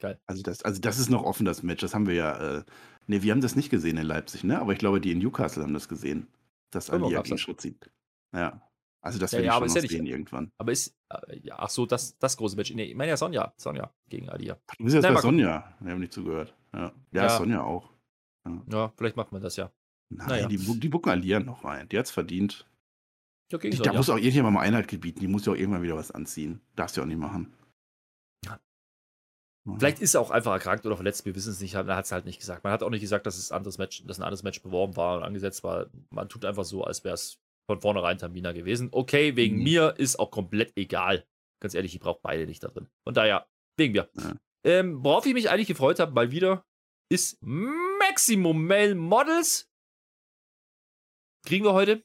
Geil. Also das, also das ist noch offen, das Match. Das haben wir ja. Äh, ne, wir haben das nicht gesehen in Leipzig, ne? Aber ich glaube, die in Newcastle haben das gesehen. Dass Alia gegen Schutz zieht. Ja. Also das ja, will ja, ich schon noch ja sehen irgendwann. Aber ist, äh, ja, ach so, das, das große Match. Nee, ich meine ja Sonja. Sonja gegen Alia. Du bist jetzt Nein, bei Sonja. Wir haben nicht zugehört. Ja, ja, ja. Sonja auch. Ja. ja. vielleicht macht man das ja. Nein, naja. die, die bucken Alia noch rein. Die hat es verdient. Okay, die, da muss auch irgendjemand mal Einheit gebieten. Die muss ja auch irgendwann wieder was anziehen. Darfst du auch nicht machen. Vielleicht ist er auch einfach erkrankt oder verletzt, wir wissen es nicht. Er hat es halt nicht gesagt. Man hat auch nicht gesagt, dass es ein anderes Match, dass ein anderes Match beworben war und angesetzt war. Man tut einfach so, als wäre es von vornherein Tamina gewesen. Okay, wegen mhm. mir ist auch komplett egal. Ganz ehrlich, ich brauche beide nicht da drin. Von daher, wegen mir. Ja. Ähm, worauf ich mich eigentlich gefreut habe, mal wieder, ist Maximum Male Models. Kriegen wir heute?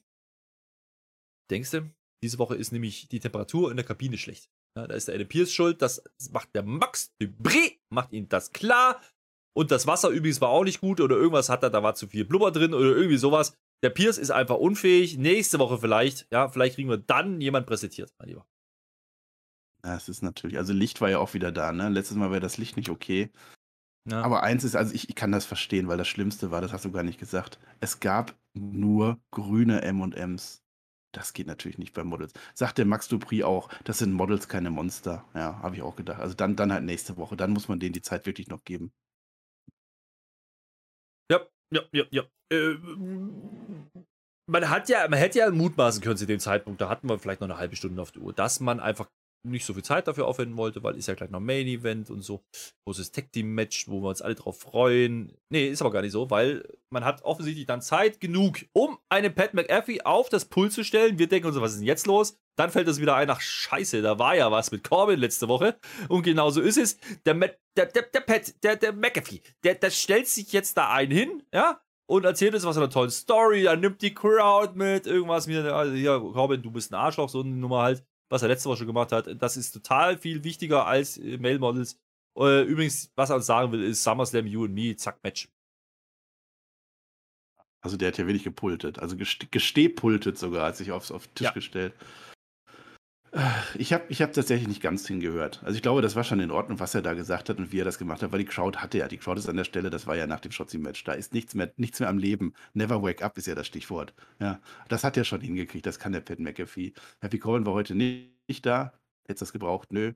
Denkst du? Diese Woche ist nämlich die Temperatur in der Kabine schlecht. Ja, da ist der Adam Pierce schuld. Das macht der Max Dubré, macht ihm das klar. Und das Wasser übrigens war auch nicht gut oder irgendwas hat er, da war zu viel Blubber drin oder irgendwie sowas. Der Pierce ist einfach unfähig. Nächste Woche vielleicht, ja, vielleicht kriegen wir dann jemand präsentiert, mein Lieber. Ja, es ist natürlich, also Licht war ja auch wieder da, ne? Letztes Mal war das Licht nicht okay. Ja. Aber eins ist, also ich, ich, kann das verstehen, weil das Schlimmste war, das hast du gar nicht gesagt. Es gab nur grüne MMs. Das geht natürlich nicht bei Models. Sagt der Max Dupri auch, das sind Models, keine Monster. Ja, habe ich auch gedacht. Also dann, dann halt nächste Woche. Dann muss man denen die Zeit wirklich noch geben. Ja, ja, ja, ja. Äh, man hat ja, man hätte ja mutmaßen können zu dem Zeitpunkt, da hatten wir vielleicht noch eine halbe Stunde auf die Uhr, dass man einfach nicht so viel Zeit dafür aufwenden wollte, weil ist ja gleich noch Main Event und so. Großes Tag Team Match, wo wir uns alle drauf freuen. Nee, ist aber gar nicht so, weil man hat offensichtlich dann Zeit genug, um einen Pat McAfee auf das Pult zu stellen. Wir denken uns, was ist denn jetzt los? Dann fällt es wieder ein, ach scheiße, da war ja was mit Corbin letzte Woche. Und genau so ist es. Der, Matt, der, der, der Pat, der, der McAfee, der, der stellt sich jetzt da ein hin, ja, und erzählt uns was von einer tollen Story, dann nimmt die Crowd mit, irgendwas wie, also hier, Corbin, du bist ein Arschloch, so eine Nummer halt was er letzte Woche schon gemacht hat. Das ist total viel wichtiger als äh, Male Models. Äh, übrigens, was er uns sagen will, ist SummerSlam You and Me, zack, Match. Also der hat ja wenig gepultet, also gestehpultet sogar, hat sich aufs, auf den Tisch ja. gestellt. Ich habe ich hab tatsächlich nicht ganz hingehört. Also ich glaube, das war schon in Ordnung, was er da gesagt hat und wie er das gemacht hat, weil die Crowd hatte ja. Die Crowd ist an der Stelle, das war ja nach dem Shotzi-Match. Da ist nichts mehr, nichts mehr am Leben. Never wake up ist ja das Stichwort. Ja, das hat er schon hingekriegt. Das kann der Pat McAfee. Happy Corbin war heute nicht, nicht da. Hätte das gebraucht? Nö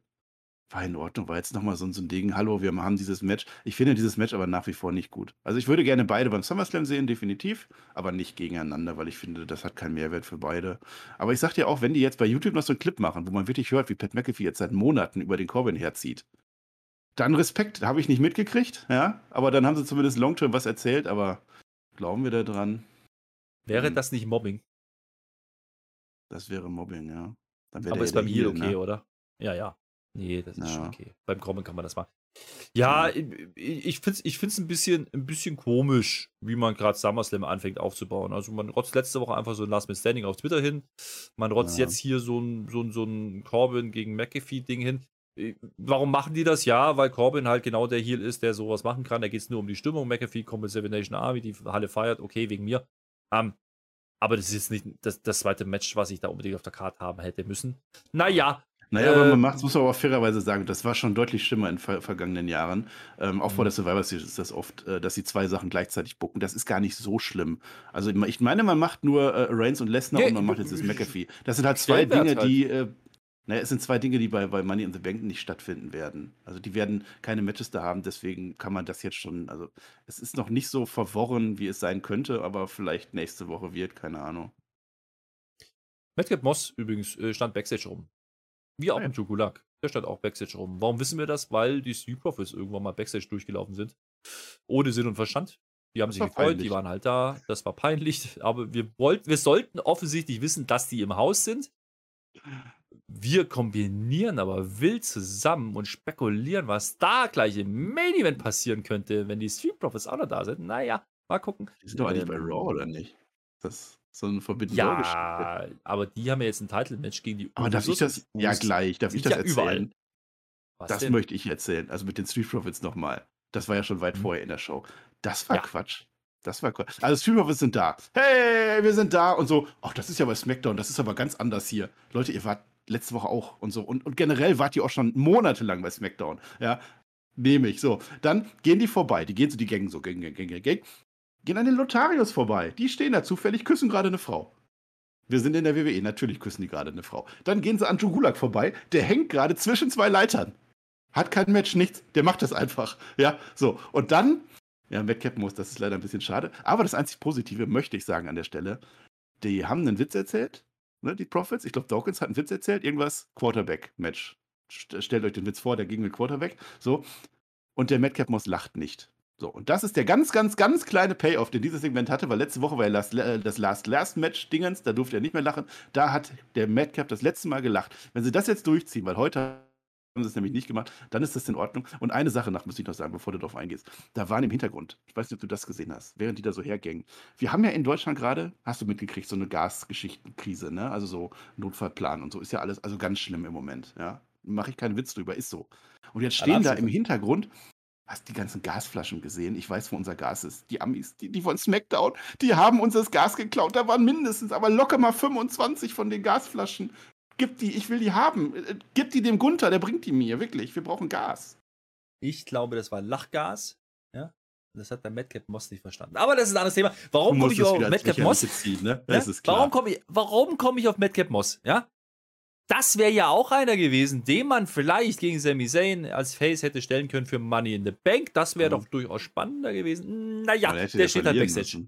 war in Ordnung, war jetzt nochmal so, so ein Ding. Hallo, wir haben dieses Match. Ich finde dieses Match aber nach wie vor nicht gut. Also ich würde gerne beide beim SummerSlam sehen, definitiv, aber nicht gegeneinander, weil ich finde, das hat keinen Mehrwert für beide. Aber ich sag dir auch, wenn die jetzt bei YouTube noch so einen Clip machen, wo man wirklich hört, wie Pat McAfee jetzt seit Monaten über den Corbin herzieht, dann Respekt, habe ich nicht mitgekriegt, ja, aber dann haben sie zumindest Longterm was erzählt, aber glauben wir da dran? Wäre hm. das nicht Mobbing? Das wäre Mobbing, ja. aber ist beim Heel okay, ne? oder? Ja, ja. Nee, das ist ja. schon okay. Beim Kommen kann man das machen. Ja, ich, ich finde es ich find's ein, bisschen, ein bisschen komisch, wie man gerade SummerSlam anfängt aufzubauen. Also man rotzt letzte Woche einfach so ein Last Man Standing auf Twitter hin. Man rotzt ja. jetzt hier so ein, so ein, so ein Corbin gegen McAfee-Ding hin. Warum machen die das? Ja, weil Corbin halt genau der Heel ist, der sowas machen kann. Da geht es nur um die Stimmung. McAfee kommt mit Seven Nation Army, die Halle feiert, okay, wegen mir. Um, ähm, aber das ist jetzt nicht das, das zweite Match, was ich da unbedingt auf der Karte haben hätte müssen. Naja, naja, aber man ähm. macht, muss man aber fairerweise sagen, das war schon deutlich schlimmer in ver vergangenen Jahren. Ähm, auch mhm. vor der Survivor Series ist das oft, äh, dass sie zwei Sachen gleichzeitig bucken. Das ist gar nicht so schlimm. Also ich meine, man macht nur äh, Reigns und Lesnar ja, und man macht jetzt das McAfee. Das sind halt zwei Dinge, halt. die. Äh, naja, es sind zwei Dinge, die bei, bei Money in the Bank nicht stattfinden werden. Also die werden keine Matches da haben, deswegen kann man das jetzt schon, also es ist noch nicht so verworren, wie es sein könnte, aber vielleicht nächste Woche wird, keine Ahnung. Madcap Moss übrigens äh, stand Backstage rum. Wie auch im Jokulak. Der stand auch Backstage rum. Warum wissen wir das? Weil die Street Profits irgendwann mal Backstage durchgelaufen sind. Ohne Sinn und Verstand. Die haben sich gefreut, peinlich. die waren halt da. Das war peinlich. Aber wir wollten, wir sollten offensichtlich wissen, dass die im Haus sind. Wir kombinieren aber wild zusammen und spekulieren, was da gleich im Main Event passieren könnte, wenn die Street Profits auch noch da sind. Naja, mal gucken. Die sind doch eigentlich bei Raw, oder nicht? Das so ein Forbidden Ja, aber die haben ja jetzt ein Title-Match gegen die Aber darf ich das, ja gleich, darf ich das ja erzählen? das denn? möchte ich erzählen. Also mit den Street Profits nochmal. Das war ja schon weit mhm. vorher in der Show. Das war ja. Quatsch. Das war Quatsch. Also Street Profits sind da. Hey, wir sind da und so. Ach, das ist ja bei SmackDown, das ist aber ganz anders hier. Leute, ihr wart letzte Woche auch und so. Und, und generell wart ihr auch schon monatelang bei SmackDown. Ja, nehme ich. So, dann gehen die vorbei. Die gehen so die Gänge so, Gang, Gang, Gang, Gang gehen an den Lotarius vorbei. Die stehen da zufällig, küssen gerade eine Frau. Wir sind in der WWE, natürlich küssen die gerade eine Frau. Dann gehen sie an Joe Gulak vorbei, der hängt gerade zwischen zwei Leitern. Hat kein Match, nichts, der macht das einfach. Ja, so. Und dann, ja, Madcap muss, das ist leider ein bisschen schade. Aber das einzig Positive möchte ich sagen an der Stelle, die haben einen Witz erzählt, ne, die Profits. Ich glaube, Dawkins hat einen Witz erzählt, irgendwas Quarterback-Match. Stellt euch den Witz vor, der ging mit Quarterback. So. Und der Madcap Moss lacht nicht. So, und das ist der ganz, ganz, ganz kleine Payoff, den dieses Segment hatte, weil letzte Woche war ja äh, das Last-Last-Match-Dingens, da durfte er nicht mehr lachen. Da hat der Madcap das letzte Mal gelacht. Wenn sie das jetzt durchziehen, weil heute haben sie es nämlich nicht gemacht, dann ist das in Ordnung. Und eine Sache nach muss ich noch sagen, bevor du darauf eingehst. Da waren im Hintergrund, ich weiß nicht, ob du das gesehen hast, während die da so hergängen. Wir haben ja in Deutschland gerade, hast du mitgekriegt, so eine Gasgeschichtenkrise, ne? Also so Notfallplan und so ist ja alles, also ganz schlimm im Moment, ja. Mache ich keinen Witz drüber, ist so. Und jetzt stehen da im Hintergrund Hast die ganzen Gasflaschen gesehen? Ich weiß, wo unser Gas ist. Die Amis, die, die von SmackDown, die haben uns das Gas geklaut. Da waren mindestens, aber locker mal 25 von den Gasflaschen. Gib die, ich will die haben. Äh, gib die dem Gunther, der bringt die mir, wirklich. Wir brauchen Gas. Ich glaube, das war Lachgas. Ja. Das hat der Madcap Moss nicht verstanden. Aber das ist ein anderes Thema. Warum komme ich auf Madcap Moss? Ziehen, ne? ja? Warum komme ich, komm ich auf Madcap Moss? Ja? Das wäre ja auch einer gewesen, den man vielleicht gegen Sami Zayn als Face hätte stellen können für Money in the Bank. Das wäre mhm. doch durchaus spannender gewesen. Naja, der steht halt Backstage.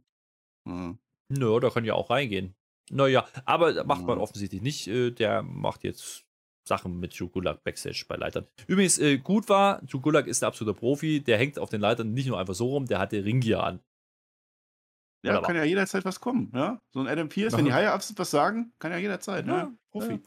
Mhm. Nö, da kann ja auch reingehen. Naja, aber macht mhm. man offensichtlich nicht. Äh, der macht jetzt Sachen mit Jugulak Backstage bei Leitern. Übrigens, äh, gut war, Jugulak ist ein absoluter Profi. Der hängt auf den Leitern nicht nur einfach so rum, der hatte Ringgear an. Ja, Wunderbar. kann ja jederzeit was kommen. Ja? So ein Adam Pierce, wenn die Higher-Ups was sagen, kann ja jederzeit. Ja, ne? Profi. Ja.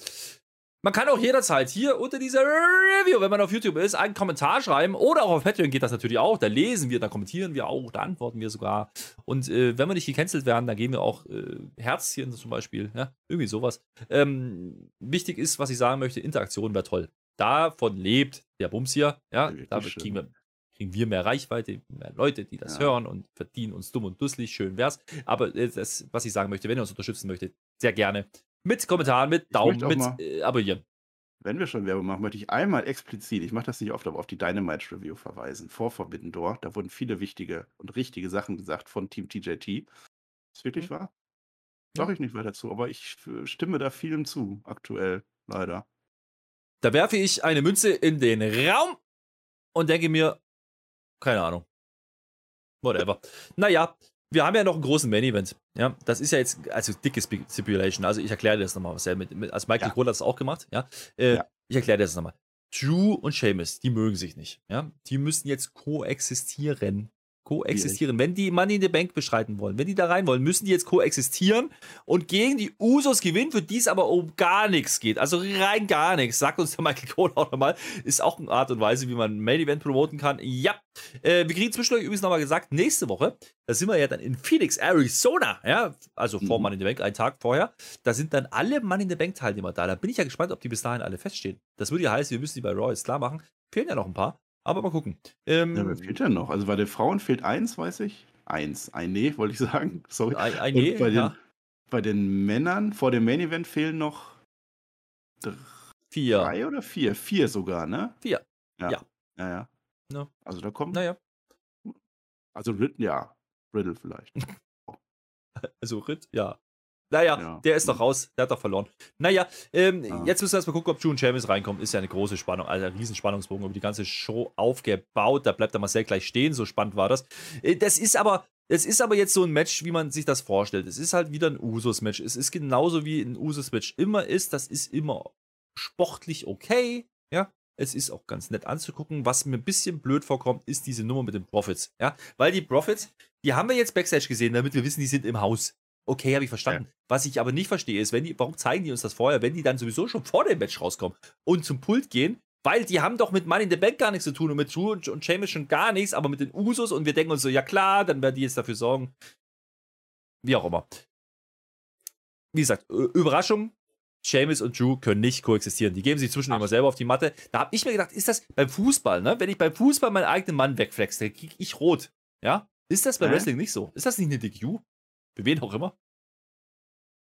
Man kann auch jederzeit hier unter dieser Review, wenn man auf YouTube ist, einen Kommentar schreiben oder auch auf Patreon geht das natürlich auch. Da lesen wir, da kommentieren wir auch, da antworten wir sogar. Und äh, wenn wir nicht gecancelt werden, dann geben wir auch äh, Herzchen zum Beispiel. Ja? Irgendwie sowas. Ähm, wichtig ist, was ich sagen möchte: Interaktion wäre toll. Davon lebt der Bums hier. Ja, damit kriegen wir, kriegen wir mehr Reichweite, mehr Leute, die das ja. hören und verdienen uns dumm und dusselig. Schön wär's. Aber äh, das, was ich sagen möchte, wenn ihr uns unterstützen möchtet, sehr gerne mit Kommentaren, mit Daumen, mit mal- äh, Abonnieren. Wenn wir schon Werbung machen, möchte ich einmal explizit, ich mache das nicht oft, aber auf die Dynamite Review verweisen. Vor Forbidden Door. Da wurden viele wichtige und richtige Sachen gesagt von Team TJT. Ist wirklich wahr? Sag ich nicht weiter zu, aber ich äh, stimme da vielem zu, aktuell, leider. Da werfe ich eine Münze in den Raum und denke mir, keine Ahnung. Whatever. Naja, wir haben ja noch einen großen Main Event. Ja, das ist ja jetzt, also dicke Stipulation. Also ich erkläre dir das nochmal, was er mit, mit, also Michael Ja. Cole hat es auch gemacht. Ja, äh, Ja. ich erkläre dir das nochmal. Drew und Seamus, die mögen sich nicht. Ja, die müssen jetzt koexistieren. Koexistieren. Wenn die Money in the Bank beschreiten wollen, wenn die da rein wollen, müssen die jetzt koexistieren und gegen die Usos gewinnen, für die es aber um gar nichts geht. Also rein gar nichts. Sagt uns der Michael Cole auch nochmal. Ist auch eine Art und Weise, wie man ein Main Event promoten kann. Ja. Äh, wir kriegen zwischendurch übrigens nochmal gesagt, nächste Woche, da sind wir ja dann in Phoenix, Arizona. Ja, also vor Mhm. Money in the Bank, einen Tag vorher. Da sind dann alle Money in the Bank Teilnehmer da. Da bin ich ja gespannt, ob die bis dahin alle feststehen. Das würde ja heißen, wir müssen die bei Raw jetzt klar machen. Fehlen ja noch ein paar. Aber mal gucken. Ähm, Ja, wer fehlt denn noch? Also bei den Frauen fehlt eins, weiß ich. Eins. Ein Nee, wollte ich sagen. Sorry. ein, ein nee, bei, den, ja, bei den Männern vor dem Main Event fehlen noch vier. drei oder vier? Vier sogar, ne? Vier. Ja. Ja. Ja, ja. Ja. Also da kommt. Naja, Also Riddle, ja. Riddle vielleicht. also Ritt, ja. Naja, Ja. der ist doch raus, der hat doch verloren. Naja, ähm, Ah. jetzt müssen wir erstmal gucken, ob June James reinkommt. Ist ja eine große Spannung, also ein riesen Spannungsbogen über die ganze Show aufgebaut. Da bleibt der Marcel gleich stehen, so spannend war das. Äh, Das ist aber, das ist aber jetzt so ein Match, wie man sich das vorstellt. Es ist halt wieder ein Usos-Match. Es ist genauso wie ein Usos-Match immer ist. Das ist immer sportlich okay, ja. Es ist auch ganz nett anzugucken. Was mir ein bisschen blöd vorkommt, ist diese Nummer mit den Profits, ja. Weil die Profits, die haben wir jetzt Backstage gesehen, damit wir wissen, die sind im Haus. Okay, habe ich verstanden. Was ich aber nicht verstehe, ist, wenn die, warum zeigen die uns das vorher, wenn die dann sowieso schon vor dem Match rauskommen und zum Pult gehen? Weil die haben doch mit Money in the Bank gar nichts zu tun und mit Drew und, und Sheamus schon gar nichts, aber mit den Usos und wir denken uns so, ja klar, dann werden die jetzt dafür sorgen. Wie auch immer. Wie gesagt, Überraschung, Sheamus und Drew können nicht koexistieren. Die geben sich zwischendurch immer selber auf die Matte. Da habe ich mir gedacht, ist das beim Fußball, ne? Wenn ich beim Fußball meinen eigenen Mann wegflex, dann krieg ich rot. Ja? Ist das beim Hä? Wrestling nicht so? Ist das nicht eine DQ? Für wen auch immer?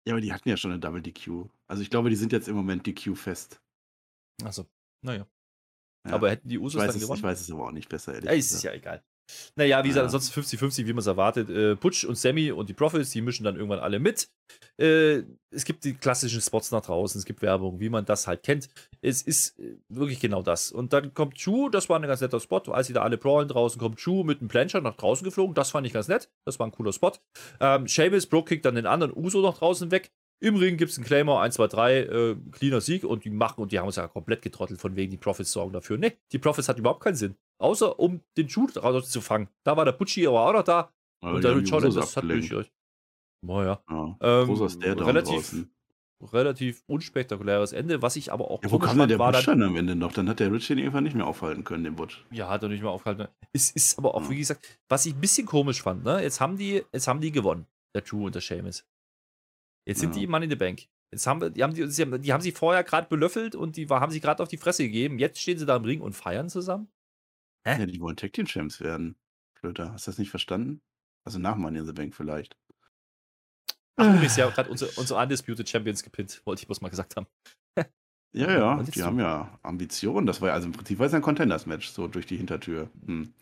Ja, aber die hatten ja schon eine Double DQ. Also ich glaube, die sind jetzt im Moment DQ fest. Achso, naja. Ja. Aber hätten die Usos dann es, gewonnen? ich weiß es aber auch nicht besser, ehrlich Ja, ist es ja egal. Naja, wie gesagt, ansonsten 50-50, wie man es erwartet. Äh, Butch und Sammy und die Profits, die mischen dann irgendwann alle mit. Äh, es gibt die klassischen Spots nach draußen, es gibt Werbung, wie man das halt kennt. Es ist äh, wirklich genau das. Und dann kommt Chu, das war ein ganz netter Spot, als sie da alle brawlen draußen, kommt Chu mit einem Plancher nach draußen geflogen. Das fand ich ganz nett. Das war ein cooler Spot. Ähm, Sheamus Bro kickt dann den anderen Uso nach draußen weg. Im Ring gibt es einen Claimer, 1, 2, 3, äh, cleaner Sieg und die machen und die haben uns ja komplett getrottelt, von wegen die Profits sorgen dafür. Ne, die Profits hat überhaupt keinen Sinn. Außer um den Shoot rauszufangen. Da war der Butchie aber auch noch da. Aber und der haben Rich die Holland, Usos das hat durch. Naja, Ja. ähm, Großer relativ, draußen. relativ unspektakuläres Ende, was ich aber auch Ja, wo kam denn der Butch dann, am Ende noch? Dann hat der Rich den irgendwann nicht mehr aufhalten können, den Butch. ja, hat er nicht mehr aufgehalten. Es ist aber auch, Ja. wie gesagt, was ich ein bisschen komisch fand, ne? Jetzt haben die, jetzt haben die gewonnen, der Drew und der Seamus. Jetzt sind Ja. die im Money in the Bank. Jetzt haben wir, die haben die, sie haben, die haben sie vorher gerade belöffelt und die haben sie gerade auf die Fresse gegeben. Jetzt stehen sie da im Ring und feiern zusammen. Hä? Ja, die wollen Tag Team Champs werden. Flöter, hast du das nicht verstanden? Also nach Money in the Bank vielleicht. Ach, übrigens, ja, gerade unsere, unsere Undisputed Champions gepinnt, wollte ich bloß mal gesagt haben. Ja, ja, Und jetzt die du. haben ja Ambitionen. Das war ja, also im Prinzip war es ein Contenders-Match, so durch die Hintertür. Hm.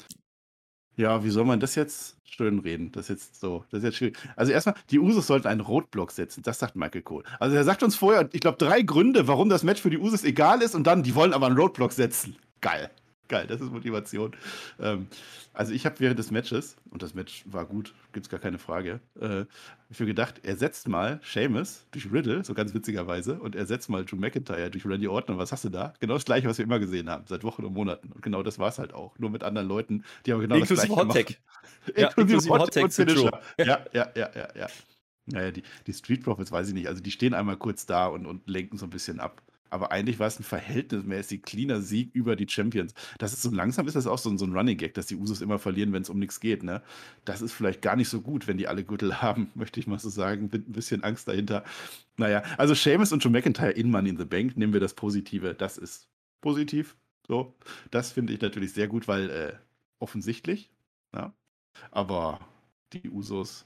Ja, wie soll man das jetzt schön reden? Das ist jetzt so, das ist jetzt schwierig. Also erstmal, die Usos sollten einen Rotblock setzen, das sagt Michael Cole. Also er sagt uns vorher, ich glaube, drei Gründe, warum das Match für die Usos egal ist und dann, die wollen aber einen Roadblock setzen. Geil. Geil, das ist Motivation. Ähm, also ich habe während des Matches, und das Match war gut, gibt es gar keine Frage, äh, ich mir gedacht, er setzt mal Seamus durch Riddle, so ganz witzigerweise, und er setzt mal Drew McIntyre durch Randy Orton. Und was hast du da? Genau das gleiche, was wir immer gesehen haben, seit Wochen und Monaten. Und genau das war es halt auch. Nur mit anderen Leuten, die haben genau Inklusive das gleiche Hot gemacht. Ja, inklusive Hot Drew. Finisher. Ja, ja, ja, ja, ja. Naja, die, die Street Profits weiß ich nicht. Also die stehen einmal kurz da und, und lenken so ein bisschen ab. Aber eigentlich war es ein verhältnismäßig cleaner Sieg über die Champions. Das ist so langsam ist das auch so, ein- so ein Running Gag, dass die Usos immer verlieren, wenn es um nichts geht. Ne? Das ist vielleicht gar nicht so gut, wenn die alle Gürtel haben, möchte ich mal so sagen. Mit ein bisschen Angst dahinter. Naja, also Seamus und Joe McIntyre in Money in the Bank, nehmen wir das Positive. Das ist positiv. So, das finde ich natürlich sehr gut, weil äh, offensichtlich. Ja? Aber die Usos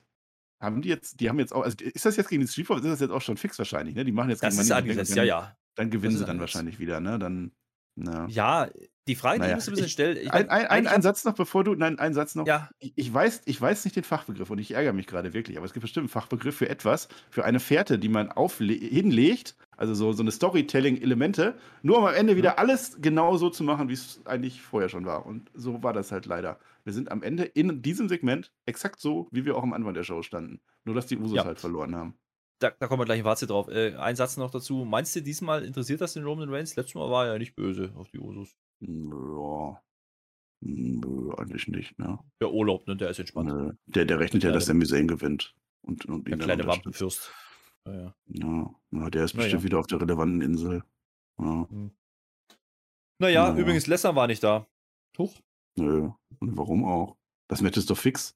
Haben die jetzt, die haben jetzt auch, also ist das jetzt gegen die Street Profits, ist das jetzt auch schon fix wahrscheinlich, ne? Die machen jetzt Das gegen ist Money in the Bank angesetzt, und ja, ja. Dann gewinnen Das sie dann angesetzt. wahrscheinlich wieder, ne? Dann, na. Ja, die Frage, die Naja, ich mir so ein bisschen ich, stelle, ich ein, ein, ein, ein Satz noch, bevor du, nein, ein Satz noch. ja, Ich, ich, weiß, ich weiß nicht den Fachbegriff und ich ärgere mich gerade wirklich, aber es gibt bestimmt einen Fachbegriff für etwas, für eine Fährte, die man hinlegt, also so, so eine Storytelling-Elemente, nur um am Ende Mhm. wieder alles genau so zu machen, wie es eigentlich vorher schon war. Und so war das halt leider. Wir sind am Ende in diesem Segment exakt so, wie wir auch am Anfang der Show standen. Nur, dass die Usos ja. halt verloren haben. Da, da kommen wir gleich ein Fazit drauf. Äh, ein Satz noch dazu. Meinst du, diesmal interessiert das den Roman Reigns? Letztes Mal war er ja nicht böse auf die Usos. Ja, nö, eigentlich nicht, ne? Der Urlaub, ne? Der ist entspannt. Nö. Der, der rechnet ja, Kleine, dass der Misane gewinnt und, und der kleine. Wampenfürst. Ja, ja. Ja, ja, der ist bestimmt wieder auf der relevanten Insel. Ja, Hm. Naja, naja. übrigens, Lesnar war nicht da. Huch. Nö. Und warum auch? Das Match ist doch fix.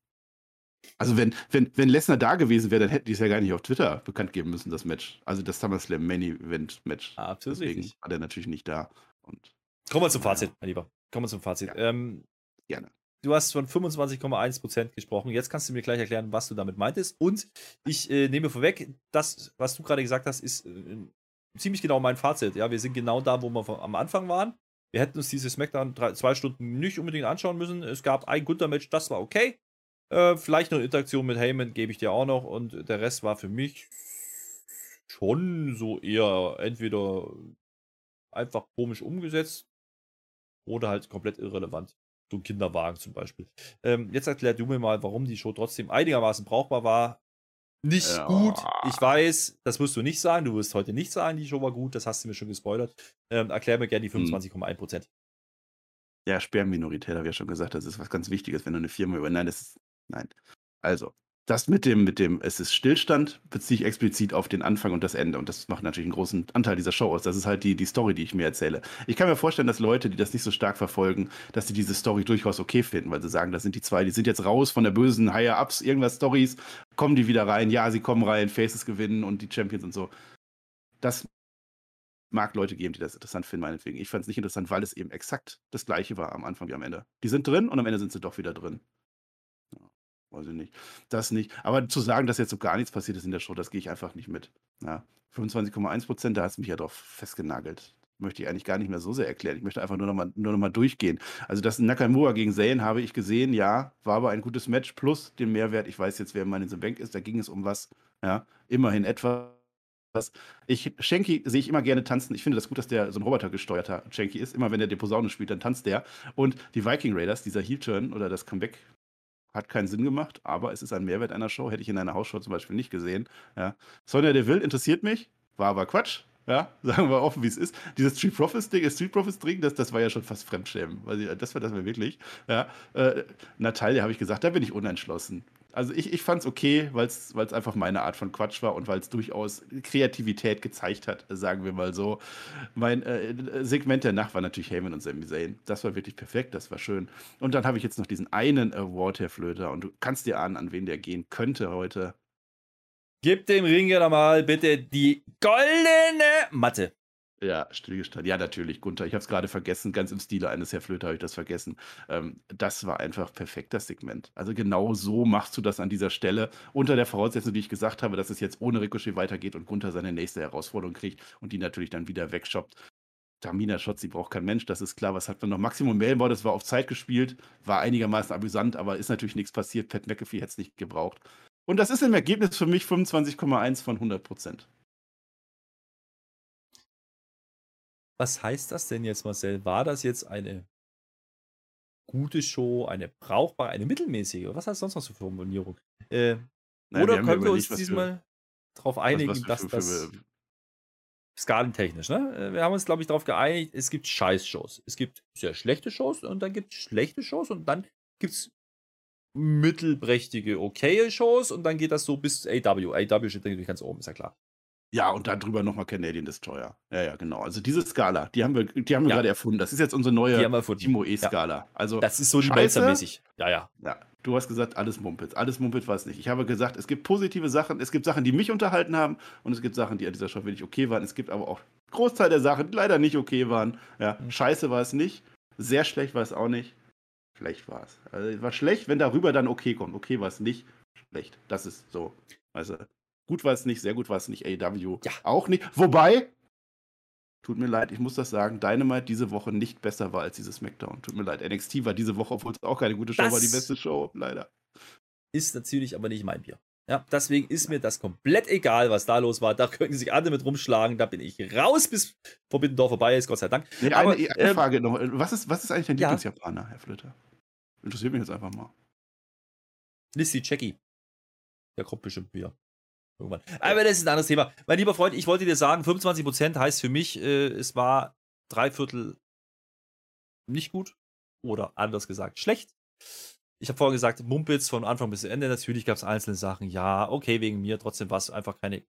Also wenn, wenn, wenn Lesnar da gewesen wäre, dann hätten die es ja gar nicht auf Twitter bekannt geben müssen, das Match. Also das SummerSlam Main Event Match. Absolut Deswegen richtig. war der natürlich nicht da. Und Kommen wir zum Fazit, mein Lieber. Kommen wir zum Fazit. ja, Ähm, gerne. du hast von 25,1% gesprochen. Jetzt kannst du mir gleich erklären, was du damit meintest. Und ich äh, nehme vorweg, das, was du gerade gesagt hast, ist äh, ziemlich genau mein Fazit. Ja, wir sind genau da, wo wir von, am Anfang waren. Wir hätten uns diese Smackdown drei, zwei Stunden nicht unbedingt anschauen müssen. Es gab ein Gunter-Match, das war okay. Äh, vielleicht noch eine Interaktion mit Heyman gebe ich dir auch noch. Und der Rest war für mich schon so eher entweder einfach komisch umgesetzt oder halt komplett irrelevant. So ein Kinderwagen zum Beispiel. Ähm, jetzt erklär du mir mal, warum die Show trotzdem einigermaßen brauchbar war. Nicht Ja. gut. Ich weiß, das wirst du nicht sagen. Du wirst heute nicht sagen, die Show war gut. Das hast du mir schon gespoilert. Ähm, erklär mir gerne die Hm. 25,1%. Ja, Sperrminorität, habe ich ja schon gesagt, das ist was ganz Wichtiges, wenn du eine Firma über. Nein, das ist. Nein. Also, das mit dem, mit dem, es ist Stillstand, beziehe ich explizit auf den Anfang und das Ende. Und das macht natürlich einen großen Anteil dieser Show aus. Das ist halt die, die Story, die ich mir erzähle. Ich kann mir vorstellen, dass Leute, die das nicht so stark verfolgen, dass sie diese Story durchaus okay finden, weil sie sagen, das sind die zwei, die sind jetzt raus von der bösen Higher-Ups, irgendwas Stories, kommen die wieder rein, ja, sie kommen rein, Faces gewinnen und die Champions und so. Das mag Leute geben, die das interessant finden, meinetwegen. Ich fand es nicht interessant, weil es eben exakt das gleiche war am Anfang wie am Ende. Die sind drin und am Ende sind sie doch wieder drin. Weiß ich nicht. Das nicht. Aber zu sagen, dass jetzt so gar nichts passiert ist in der Show, das gehe ich einfach nicht mit. Ja, 25,1 Prozent, da hat es mich ja drauf festgenagelt. Möchte ich eigentlich gar nicht mehr so sehr erklären. Ich möchte einfach nur nochmal nur noch mal durchgehen. Also das Nakamura gegen Zayn habe ich gesehen, ja, war aber ein gutes Match plus den Mehrwert. Ich weiß jetzt, wer Mann in the Bank ist, da ging es um was. Ja, immerhin etwas was. Ich, Shanky sehe ich immer gerne tanzen. Ich finde das gut, dass der so ein robotergesteuerter Shanky ist. Immer wenn der die Posaune spielt, dann tanzt der. Und die Viking Raiders, dieser Heel-Turn oder das Comeback, hat keinen Sinn gemacht, aber es ist ein Mehrwert einer Show. Hätte ich in einer Hausshow zum Beispiel nicht gesehen. Ja. Sonja Deville interessiert mich, war aber Quatsch. Ja, sagen wir offen, wie es ist. Dieses Street Profits Ding, das Street Profits Ding, das, das war ja schon fast Fremdschämen. Das war das war wirklich. Ja, äh, Natalia habe ich gesagt, da bin ich unentschlossen. Also ich, ich fand es okay, weil es einfach meine Art von Quatsch war und weil es durchaus Kreativität gezeigt hat, sagen wir mal so. Mein äh, Segment der Nacht war natürlich Heyman und Sami Zayn. Das war wirklich perfekt, das war schön. Und dann habe ich jetzt noch diesen einen Award, Herr Flöter, und du kannst dir ahnen, an wen der gehen könnte heute. Gib dem Ringer mal bitte die goldene Matte. Ja, stillgestanden. Ja, natürlich, Gunther. Ich habe es gerade vergessen. Ganz im Stile eines Herr Flöter habe ich das vergessen. Ähm, das war einfach perfekt, das Segment. Also genau so machst du das an dieser Stelle. Unter der Voraussetzung, die ich gesagt habe, dass es jetzt ohne Ricochet weitergeht und Gunther seine nächste Herausforderung kriegt und die natürlich dann wieder wegshoppt. Tamina Schotzi braucht kein Mensch, das ist klar. Was hat man noch? Maximum Mailboard, das war auf Zeit gespielt, war einigermaßen amüsant, aber ist natürlich nichts passiert. Pat McAfee hätte es nicht gebraucht. Und das ist im Ergebnis für mich 25,1 von 100 Prozent. Was heißt das denn jetzt, Marcel? War das jetzt eine gute Show, eine brauchbare, eine mittelmäßige? Was hast du sonst noch für Formulierung? Äh, Nein, oder wir können wir uns was diesmal darauf was- einigen, was für- dass das skalentechnisch, ne? Äh, Wir haben uns, glaube ich, darauf geeinigt, es gibt Scheiß-Shows. Es gibt sehr schlechte Shows und dann gibt es schlechte Shows und dann gibt es mittelprächtige, okaye Shows und dann geht das so bis AW. AW steht natürlich ganz oben, ist ja klar. Ja, und darüber nochmal Canadian Destroyer. Ja, ja, genau. Also diese Skala, die haben wir, die haben wir Ja. gerade erfunden. Das ist jetzt unsere neue haben wir erfunden. Timo E-Skala. Also, Das ist so die Scheiße. Melzer-mäßig. Ja, ja. ja, du hast gesagt, alles Mumpitz. Alles Mumpitz war es nicht. Ich habe gesagt, es gibt positive Sachen, es gibt Sachen, die mich unterhalten haben und es gibt Sachen, die an dieser Show wirklich okay waren. Es gibt aber auch Großteil der Sachen, die leider nicht okay waren. Ja, Mhm. scheiße war es nicht. Sehr schlecht war es auch nicht. Schlecht war es. Also es war schlecht, wenn darüber dann okay kommt. Okay war es nicht. schlecht. Das ist so. Also, gut war es nicht, sehr gut war es nicht. AW Ja. auch nicht. Wobei, tut mir leid, ich muss das sagen, Dynamite diese Woche nicht besser war als dieses SmackDown. Tut mir leid. NXT war diese Woche, obwohl es auch keine gute Show war, die Das- beste Show, leider. Ist natürlich aber nicht mein Bier. Ja, deswegen ist mir das komplett egal, was da los war. Da können sich andere mit rumschlagen. Da bin ich raus, bis Forbidden Door vorbei ist, Gott sei Dank. Nee, Aber, eine, eine ähm, Frage noch. Was ist, was ist eigentlich dein Ja. Lieblingsjapaner, Herr Flöter? Interessiert mich jetzt einfach mal. Lissy Jackie. Der kommt bestimmt wieder. Irgendwann. Aber das ist ein anderes Thema. Mein lieber Freund, ich wollte dir sagen, 25% heißt für mich, äh, es war drei Viertel nicht gut oder anders gesagt schlecht. Ich habe vorhin gesagt, Mumpitz von Anfang bis Ende. Natürlich gab es einzelne Sachen. Ja, okay, wegen mir. Trotzdem war es einfach keine,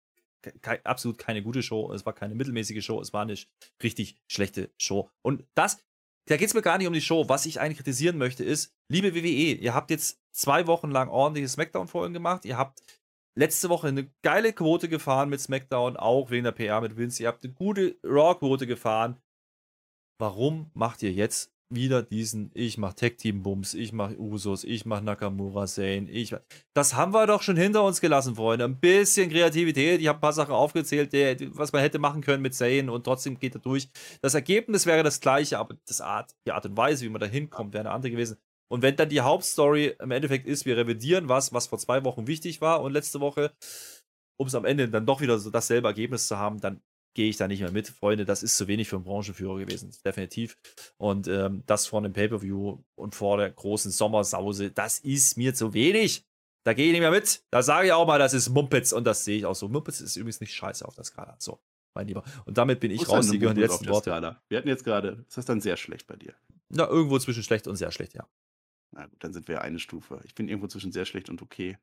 ke absolut keine gute Show. Es war keine mittelmäßige Show. Es war eine richtig schlechte Show. Und das, da geht es mir gar nicht um die Show. Was ich eigentlich kritisieren möchte, ist, liebe WWE, ihr habt jetzt zwei Wochen lang ordentliche Smackdown-Folgen gemacht. Ihr habt letzte Woche eine geile Quote gefahren mit SmackDown, auch wegen der PR mit Vince. Ihr habt eine gute Raw-Quote gefahren. Warum macht ihr jetzt wieder diesen, ich mach Tag-Team-Bums, ich mach Usos, ich mach Nakamura Zane, ich. Das haben wir doch schon hinter uns gelassen, Freunde. Ein bisschen Kreativität. Ich habe ein paar Sachen aufgezählt, der, was man hätte machen können mit Zane und trotzdem geht er durch. Das Ergebnis wäre das gleiche, aber das Art, die Art und Weise, wie man da hinkommt, wäre eine andere gewesen. Und wenn dann die Hauptstory im Endeffekt ist, wir revidieren was, was vor zwei Wochen wichtig war und letzte Woche, um es am Ende dann doch wieder so dasselbe Ergebnis zu haben, dann gehe ich da nicht mehr mit. Freunde, das ist zu wenig für einen Branchenführer gewesen, definitiv. Und ähm, das vor einem Pay-Per-View und vor der großen Sommersause, das ist mir zu wenig. Da gehe ich nicht mehr mit. Da sage ich auch mal, das ist Mumpitz und das sehe ich auch so. Mumpitz ist übrigens nicht scheiße auf der Skala. So, mein Lieber. Und damit bin ich denn raus. Die gehören die letzten Worte. Skala? Wir hatten jetzt gerade, ist das dann sehr schlecht bei dir? Na, irgendwo zwischen schlecht und sehr schlecht, ja. Na gut, dann sind wir ja eine Stufe. Ich bin irgendwo zwischen sehr schlecht und okay.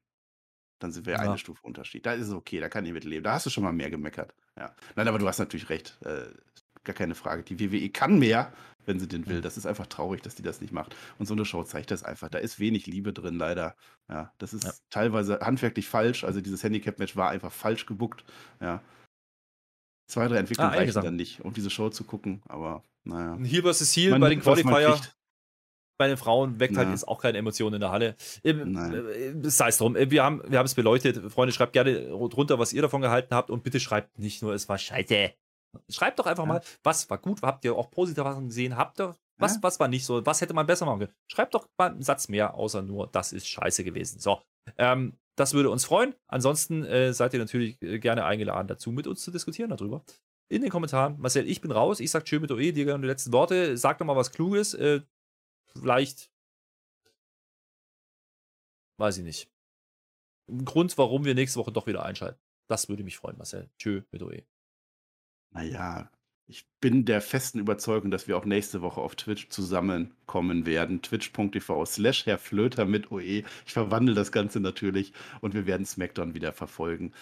Dann sind wir ja eine Stufe Unterschied. Da ist es okay, da kann ich mit leben. Da hast du schon mal mehr gemeckert. Ja. Nein, aber du hast natürlich recht. Äh, gar keine Frage. Die WWE kann mehr, wenn sie den will. Das ist einfach traurig, dass die das nicht macht. Und so eine Show zeigt das einfach. Da ist wenig Liebe drin, leider. Ja, das ist Ja. teilweise handwerklich falsch. Also dieses Handicap-Match war einfach falsch gebuckt. Ja. Zwei, drei Entwicklungen Ah, reichen dann nicht, um diese Show zu gucken. Aber naja. Vs. Heal Man bei den Qualifier. kriegt. Bei den Frauen weckt halt Ja. jetzt auch keine Emotionen in der Halle. Ähm, äh, Sei es drum. Äh, Wir haben wir haben es beleuchtet. Freunde, schreibt gerne drunter, was ihr davon gehalten habt und bitte schreibt nicht nur, es war scheiße. Schreibt doch einfach Ja. mal, was war gut, habt ihr auch positive Sachen gesehen, habt ihr, was, Ja. was war nicht so, was hätte man besser machen können. Schreibt doch mal einen Satz mehr, außer nur, das ist scheiße gewesen. So, ähm, das würde uns freuen. Ansonsten äh, seid ihr natürlich äh, gerne eingeladen dazu, mit uns zu diskutieren darüber. In den Kommentaren. Marcel, ich bin raus. Ich sag tschö mit OE, dir gerne die letzten Worte. Sag doch mal was Kluges. Äh, vielleicht weiß ich nicht. Ein Grund, warum wir nächste Woche doch wieder einschalten. Das würde mich freuen, Marcel. Tschö mit OE. Naja, ich bin der festen Überzeugung, dass wir auch nächste Woche auf Twitch zusammenkommen werden. Twitch.tv slash Herr Flöter mit OE. Ich verwandle das Ganze natürlich und wir werden SmackDown wieder verfolgen.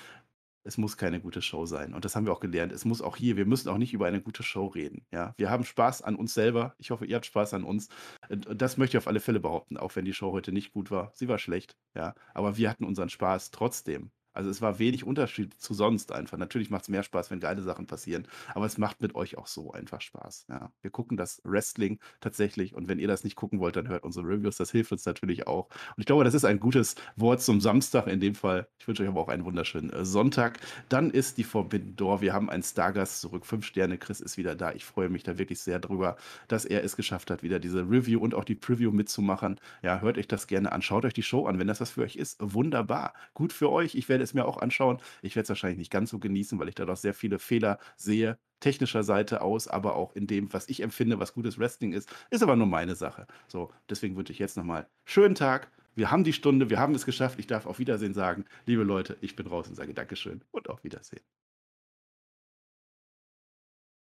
Es muss keine gute Show sein. Und das haben wir auch gelernt. Es muss auch hier, wir müssen auch nicht über eine gute Show reden. Ja, wir haben Spaß an uns selber. Ich hoffe, ihr habt Spaß an uns. Und das möchte ich auf alle Fälle behaupten, auch wenn die Show heute nicht gut war. Sie war schlecht, ja. Aber wir hatten unseren Spaß trotzdem. Also es war wenig Unterschied zu sonst einfach. Natürlich macht es mehr Spaß, wenn geile Sachen passieren. Aber es macht mit euch auch so einfach Spaß. Ja. Wir gucken das Wrestling tatsächlich. Und wenn ihr das nicht gucken wollt, dann hört unsere Reviews. Das hilft uns natürlich auch. Und ich glaube, das ist ein gutes Wort zum Samstag in dem Fall. Ich wünsche euch aber auch einen wunderschönen äh, Sonntag. Dann ist die Forbidden Door. Wir haben einen Stargast zurück. Fünf Sterne. Chris ist wieder da. Ich freue mich da wirklich sehr drüber, dass er es geschafft hat, wieder diese Review und auch die Preview mitzumachen. Ja, hört euch das gerne an. Schaut euch die Show an, wenn das was für euch ist. Wunderbar. Gut für euch. Ich werde es mir auch anschauen. Ich werde es wahrscheinlich nicht ganz so genießen, weil ich da doch sehr viele Fehler sehe. Technischer Seite aus, aber auch in dem, was ich empfinde, was gutes Wrestling ist. Ist aber nur meine Sache. So, deswegen wünsche ich jetzt nochmal schönen Tag. Wir haben die Stunde, wir haben es geschafft. Ich darf auf Wiedersehen sagen. Liebe Leute, ich bin raus und sage Dankeschön und auf Wiedersehen.